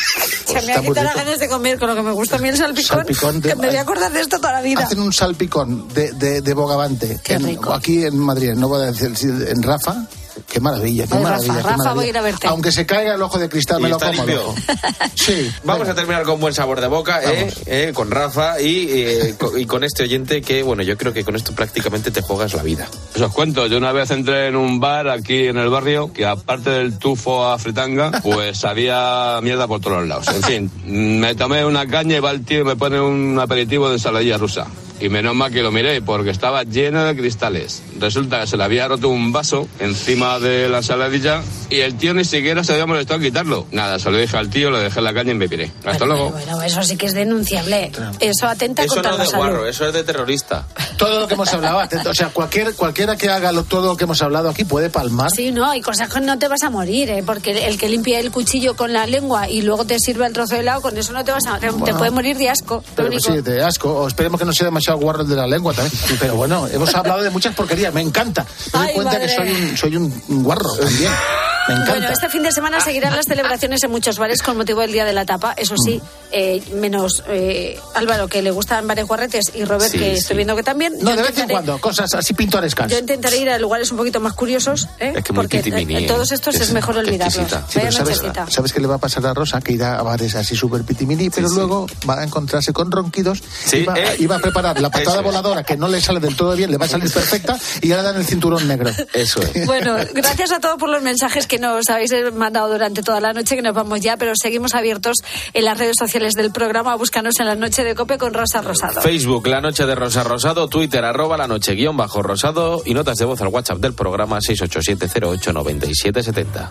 S9: Se me ha quitado las ganas de comer con lo que me gusta a mí el salpicón.
S16: Salpicón de-
S9: que me voy a acordar de esto toda la vida.
S16: Hacen un salpicón de, de, de bogavante
S9: Qué
S16: en-
S9: rico.
S16: aquí en Madrid, no voy a decir en Rafa. Qué maravilla, qué
S9: Ay, Rafa,
S16: maravilla. qué
S9: Rafa,
S16: maravilla.
S9: voy a ir a verte.
S16: Aunque se caiga el ojo de cristal,
S13: Y
S16: me lo como.
S13: limpio. *laughs*
S16: Sí.
S13: Vamos a terminar con buen sabor de boca, ¿eh? ¿eh? con Rafa y, eh, co- y con este oyente que, bueno, yo creo que con esto prácticamente te juegas la vida.
S31: Pues os cuento, yo una vez entré en un bar aquí en el barrio que aparte del tufo a fritanga, *laughs* pues había mierda por todos lados. En fin, me tomé una caña y va el tío y me pone un aperitivo de ensaladilla rusa. Y menos mal que lo miré porque estaba lleno de cristales. Resulta que se le había roto un vaso encima de la ensaladilla y el tío ni siquiera se había molestado en quitarlo. Nada, se lo dije al tío, le dejé en la caña y me piré. Hasta luego.
S9: Bueno, eso sí que es denunciable. Eso atenta
S13: Eso
S9: contra
S13: no
S9: la
S13: de
S9: salud.
S13: guarro, eso es de terrorista.
S16: Todo lo que hemos hablado, atento. O sea, cualquier, cualquiera que haga lo- todo lo que hemos hablado aquí puede palmar.
S9: Sí, no, y cosas que no te vas a morir, ¿eh? porque el que limpia el cuchillo con la lengua y luego te sirve el trozo de helado, con eso no te vas a... Te, te
S16: Bueno.
S9: puede morir de asco. lo
S16: Pero pues
S9: único.
S16: sí, de asco. O esperemos que no sea demasiado guarro el de la lengua también. Pero bueno, hemos hablado de muchas porquerías. Me encanta. Me doy
S9: Ay,
S16: cuenta
S9: madre.
S16: que soy un, soy un guarro también. *laughs* Me encanta.
S9: Bueno, este fin de semana seguirán las celebraciones en muchos bares con motivo del Día de la Tapa. Eso sí, eh, menos eh, Álvaro, que le gustan bares guarretes, y Robert,
S16: Sí,
S9: que
S16: sí.
S9: estoy viendo que también.
S16: No,
S9: Yo
S16: de vez en cuando, cosas así pintorescas.
S9: Yo intentaré ir a lugares un poquito más curiosos, ¿eh?
S16: Es que muy
S9: porque
S16: pitimini,
S9: todos estos es,
S16: Es
S9: mejor olvidarlos.
S16: Sí, ¿sabes,
S9: nochecita.
S16: ¿sabes qué le va a pasar a Rosa? Que irá a bares así súper pitimini, pero luego va a encontrarse con ronquidos
S13: Sí,
S16: y, va,
S13: ¿eh?
S16: y va a preparar la patada voladora que no le sale del todo bien, le va a salir perfecta y ahora dan el cinturón negro.
S13: Eso es.
S9: Bueno, gracias a todos por los mensajes que nos habéis mandado durante toda la noche, que nos vamos ya, pero seguimos abiertos en las redes sociales del programa. Búscanos en la noche de Cope con Rosa Rosado.
S13: Facebook, La Noche de Rosa Rosado, Twitter, arroba La Noche guion bajo Rosado y notas de voz al WhatsApp del programa 687089770.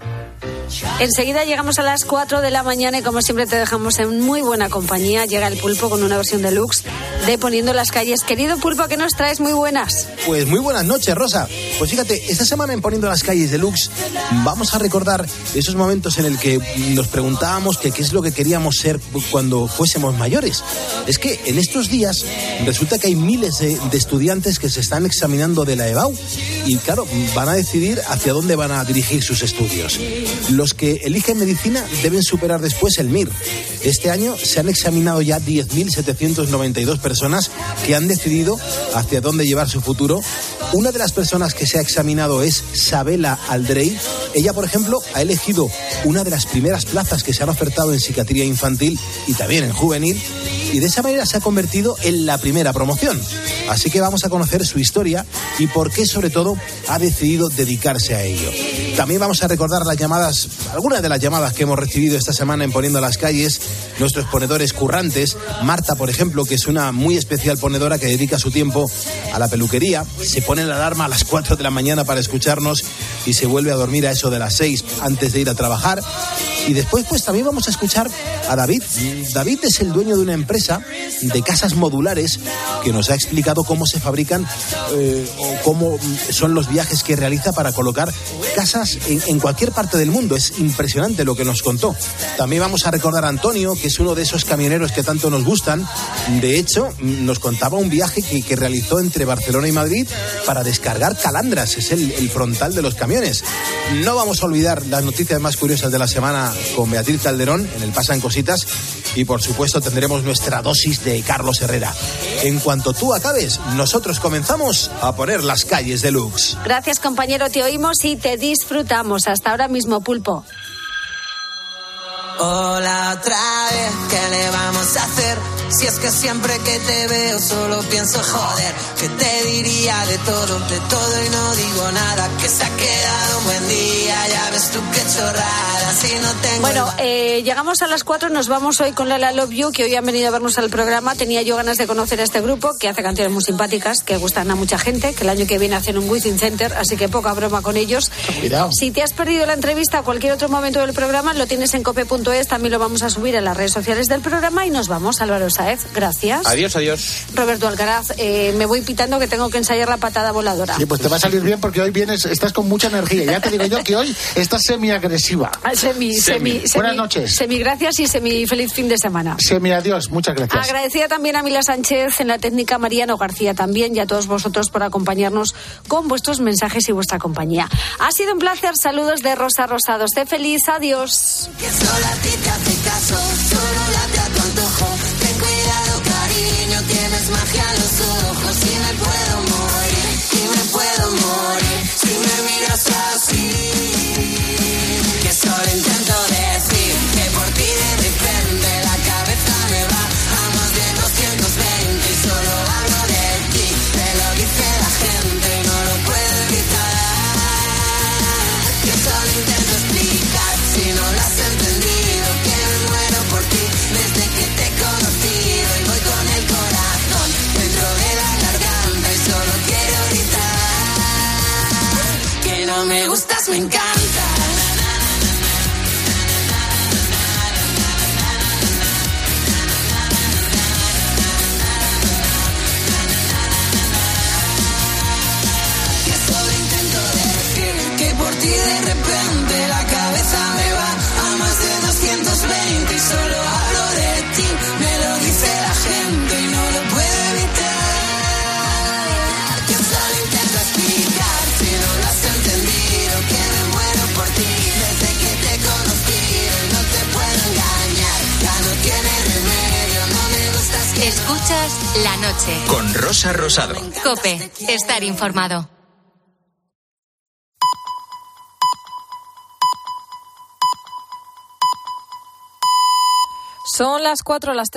S9: Enseguida llegamos a las 4 de la mañana y como siempre te dejamos en muy buena compañía. Llega el pulpo con una versión deluxe de Poniendo las calles. Querido pulpo, que nos traes muy buenas.
S32: Pues muy buenas noches, Rosa. Pues fíjate, esta semana en Poniendo las calles de Lux vamos a recordar esos momentos en el que nos preguntábamos que qué es lo que queríamos ser cuando fuésemos mayores. Es que en estos días resulta que hay miles de, de estudiantes que se están examinando de la EBAU y claro, van a decidir hacia dónde van a dirigir sus estudios. Los que eligen medicina deben superar después el MIR. Este año se han examinado ya 10.792 personas que han decidido hacia dónde llevar su futuro. Una de las personas que se ha examinado es Sabela Aldrey. Ella, por ejemplo, ha elegido una de las primeras plazas que se han ofertado en psiquiatría infantil y también en juvenil y de esa manera se ha convertido en la primera promoción. Así que vamos a conocer su historia y por qué sobre todo ha decidido dedicarse a ello. También vamos a recordar las llamadas, algunas de las llamadas que hemos recibido esta semana en Poniendo las Calles, nuestros ponedores currantes, Marta, por ejemplo, que es una muy especial ponedora que dedica su tiempo a la peluquería, se pone la alarma a las 4 de la mañana para escucharnos y se vuelve a dormir a eso de las 6 antes de ir a trabajar. Y después, pues también vamos a escuchar a David. David es el dueño de una empresa de casas modulares que nos ha explicado cómo se fabrican eh, o cómo son los viajes que realiza para colocar casas en, cualquier parte del mundo. Es impresionante lo que nos contó. También vamos a recordar a Antonio, que es uno de esos camioneros que tanto nos gustan. De hecho, nos contaba un viaje que, que realizó entre Barcelona y Madrid para descargar calandras. Es el, frontal de los camiones. No vamos a olvidar las noticias más curiosas de la semana con Beatriz Calderón en el Pasan Y por supuesto tendremos nuestra dosis de Carlos Herrera. En cuanto tú acabes, nosotros comenzamos a poner las calles de Lux.
S9: Gracias, compañero. Te oímos y te disfrutamos. Hasta ahora mismo, pulpo.
S33: Hola otra vez, ¿qué le vamos a hacer? Si es que siempre que te veo solo pienso joder, que te diría de todo, de todo y no digo nada, que se ha quedado un buen día, ya ves tú qué chorrada, si no tengo...
S9: Bueno, eh, llegamos a las 4, nos vamos hoy con Lala Love You, que hoy han venido a vernos al programa. Tenía yo ganas de conocer a este grupo, que hace canciones muy simpáticas, que gustan a mucha gente, que el año que viene hacen un Within Center, así que poca broma con ellos.
S16: Cuidado.
S9: Si te has perdido la entrevista a cualquier otro momento del programa, lo tienes en también lo vamos a subir a las redes sociales del programa y nos vamos. Álvaro Saez, gracias.
S13: Adiós, adiós.
S9: Roberto Alcaraz, eh, me voy pitando que tengo que ensayar la patada voladora.
S16: Sí, pues te va a salir bien porque hoy vienes, estás con mucha energía. Ya te digo yo que hoy estás semi-agresiva.
S9: Ah, Semi, semi, semi,
S16: Buenas noches.
S9: Semi gracias y semi feliz fin de semana.
S16: Semi-adiós, muchas gracias.
S9: Agradecida también a Mila Sánchez en la técnica, Mariano García también y a todos vosotros por acompañarnos con vuestros mensajes y vuestra compañía. Ha sido un placer. Saludos de Rosa Rosado. Sé feliz. Adiós.
S33: Ti te hace caso, solo swing got La
S2: noche.
S1: Con Rosa Rosado.
S2: Cope, estar informado.
S34: Son las 4, las tres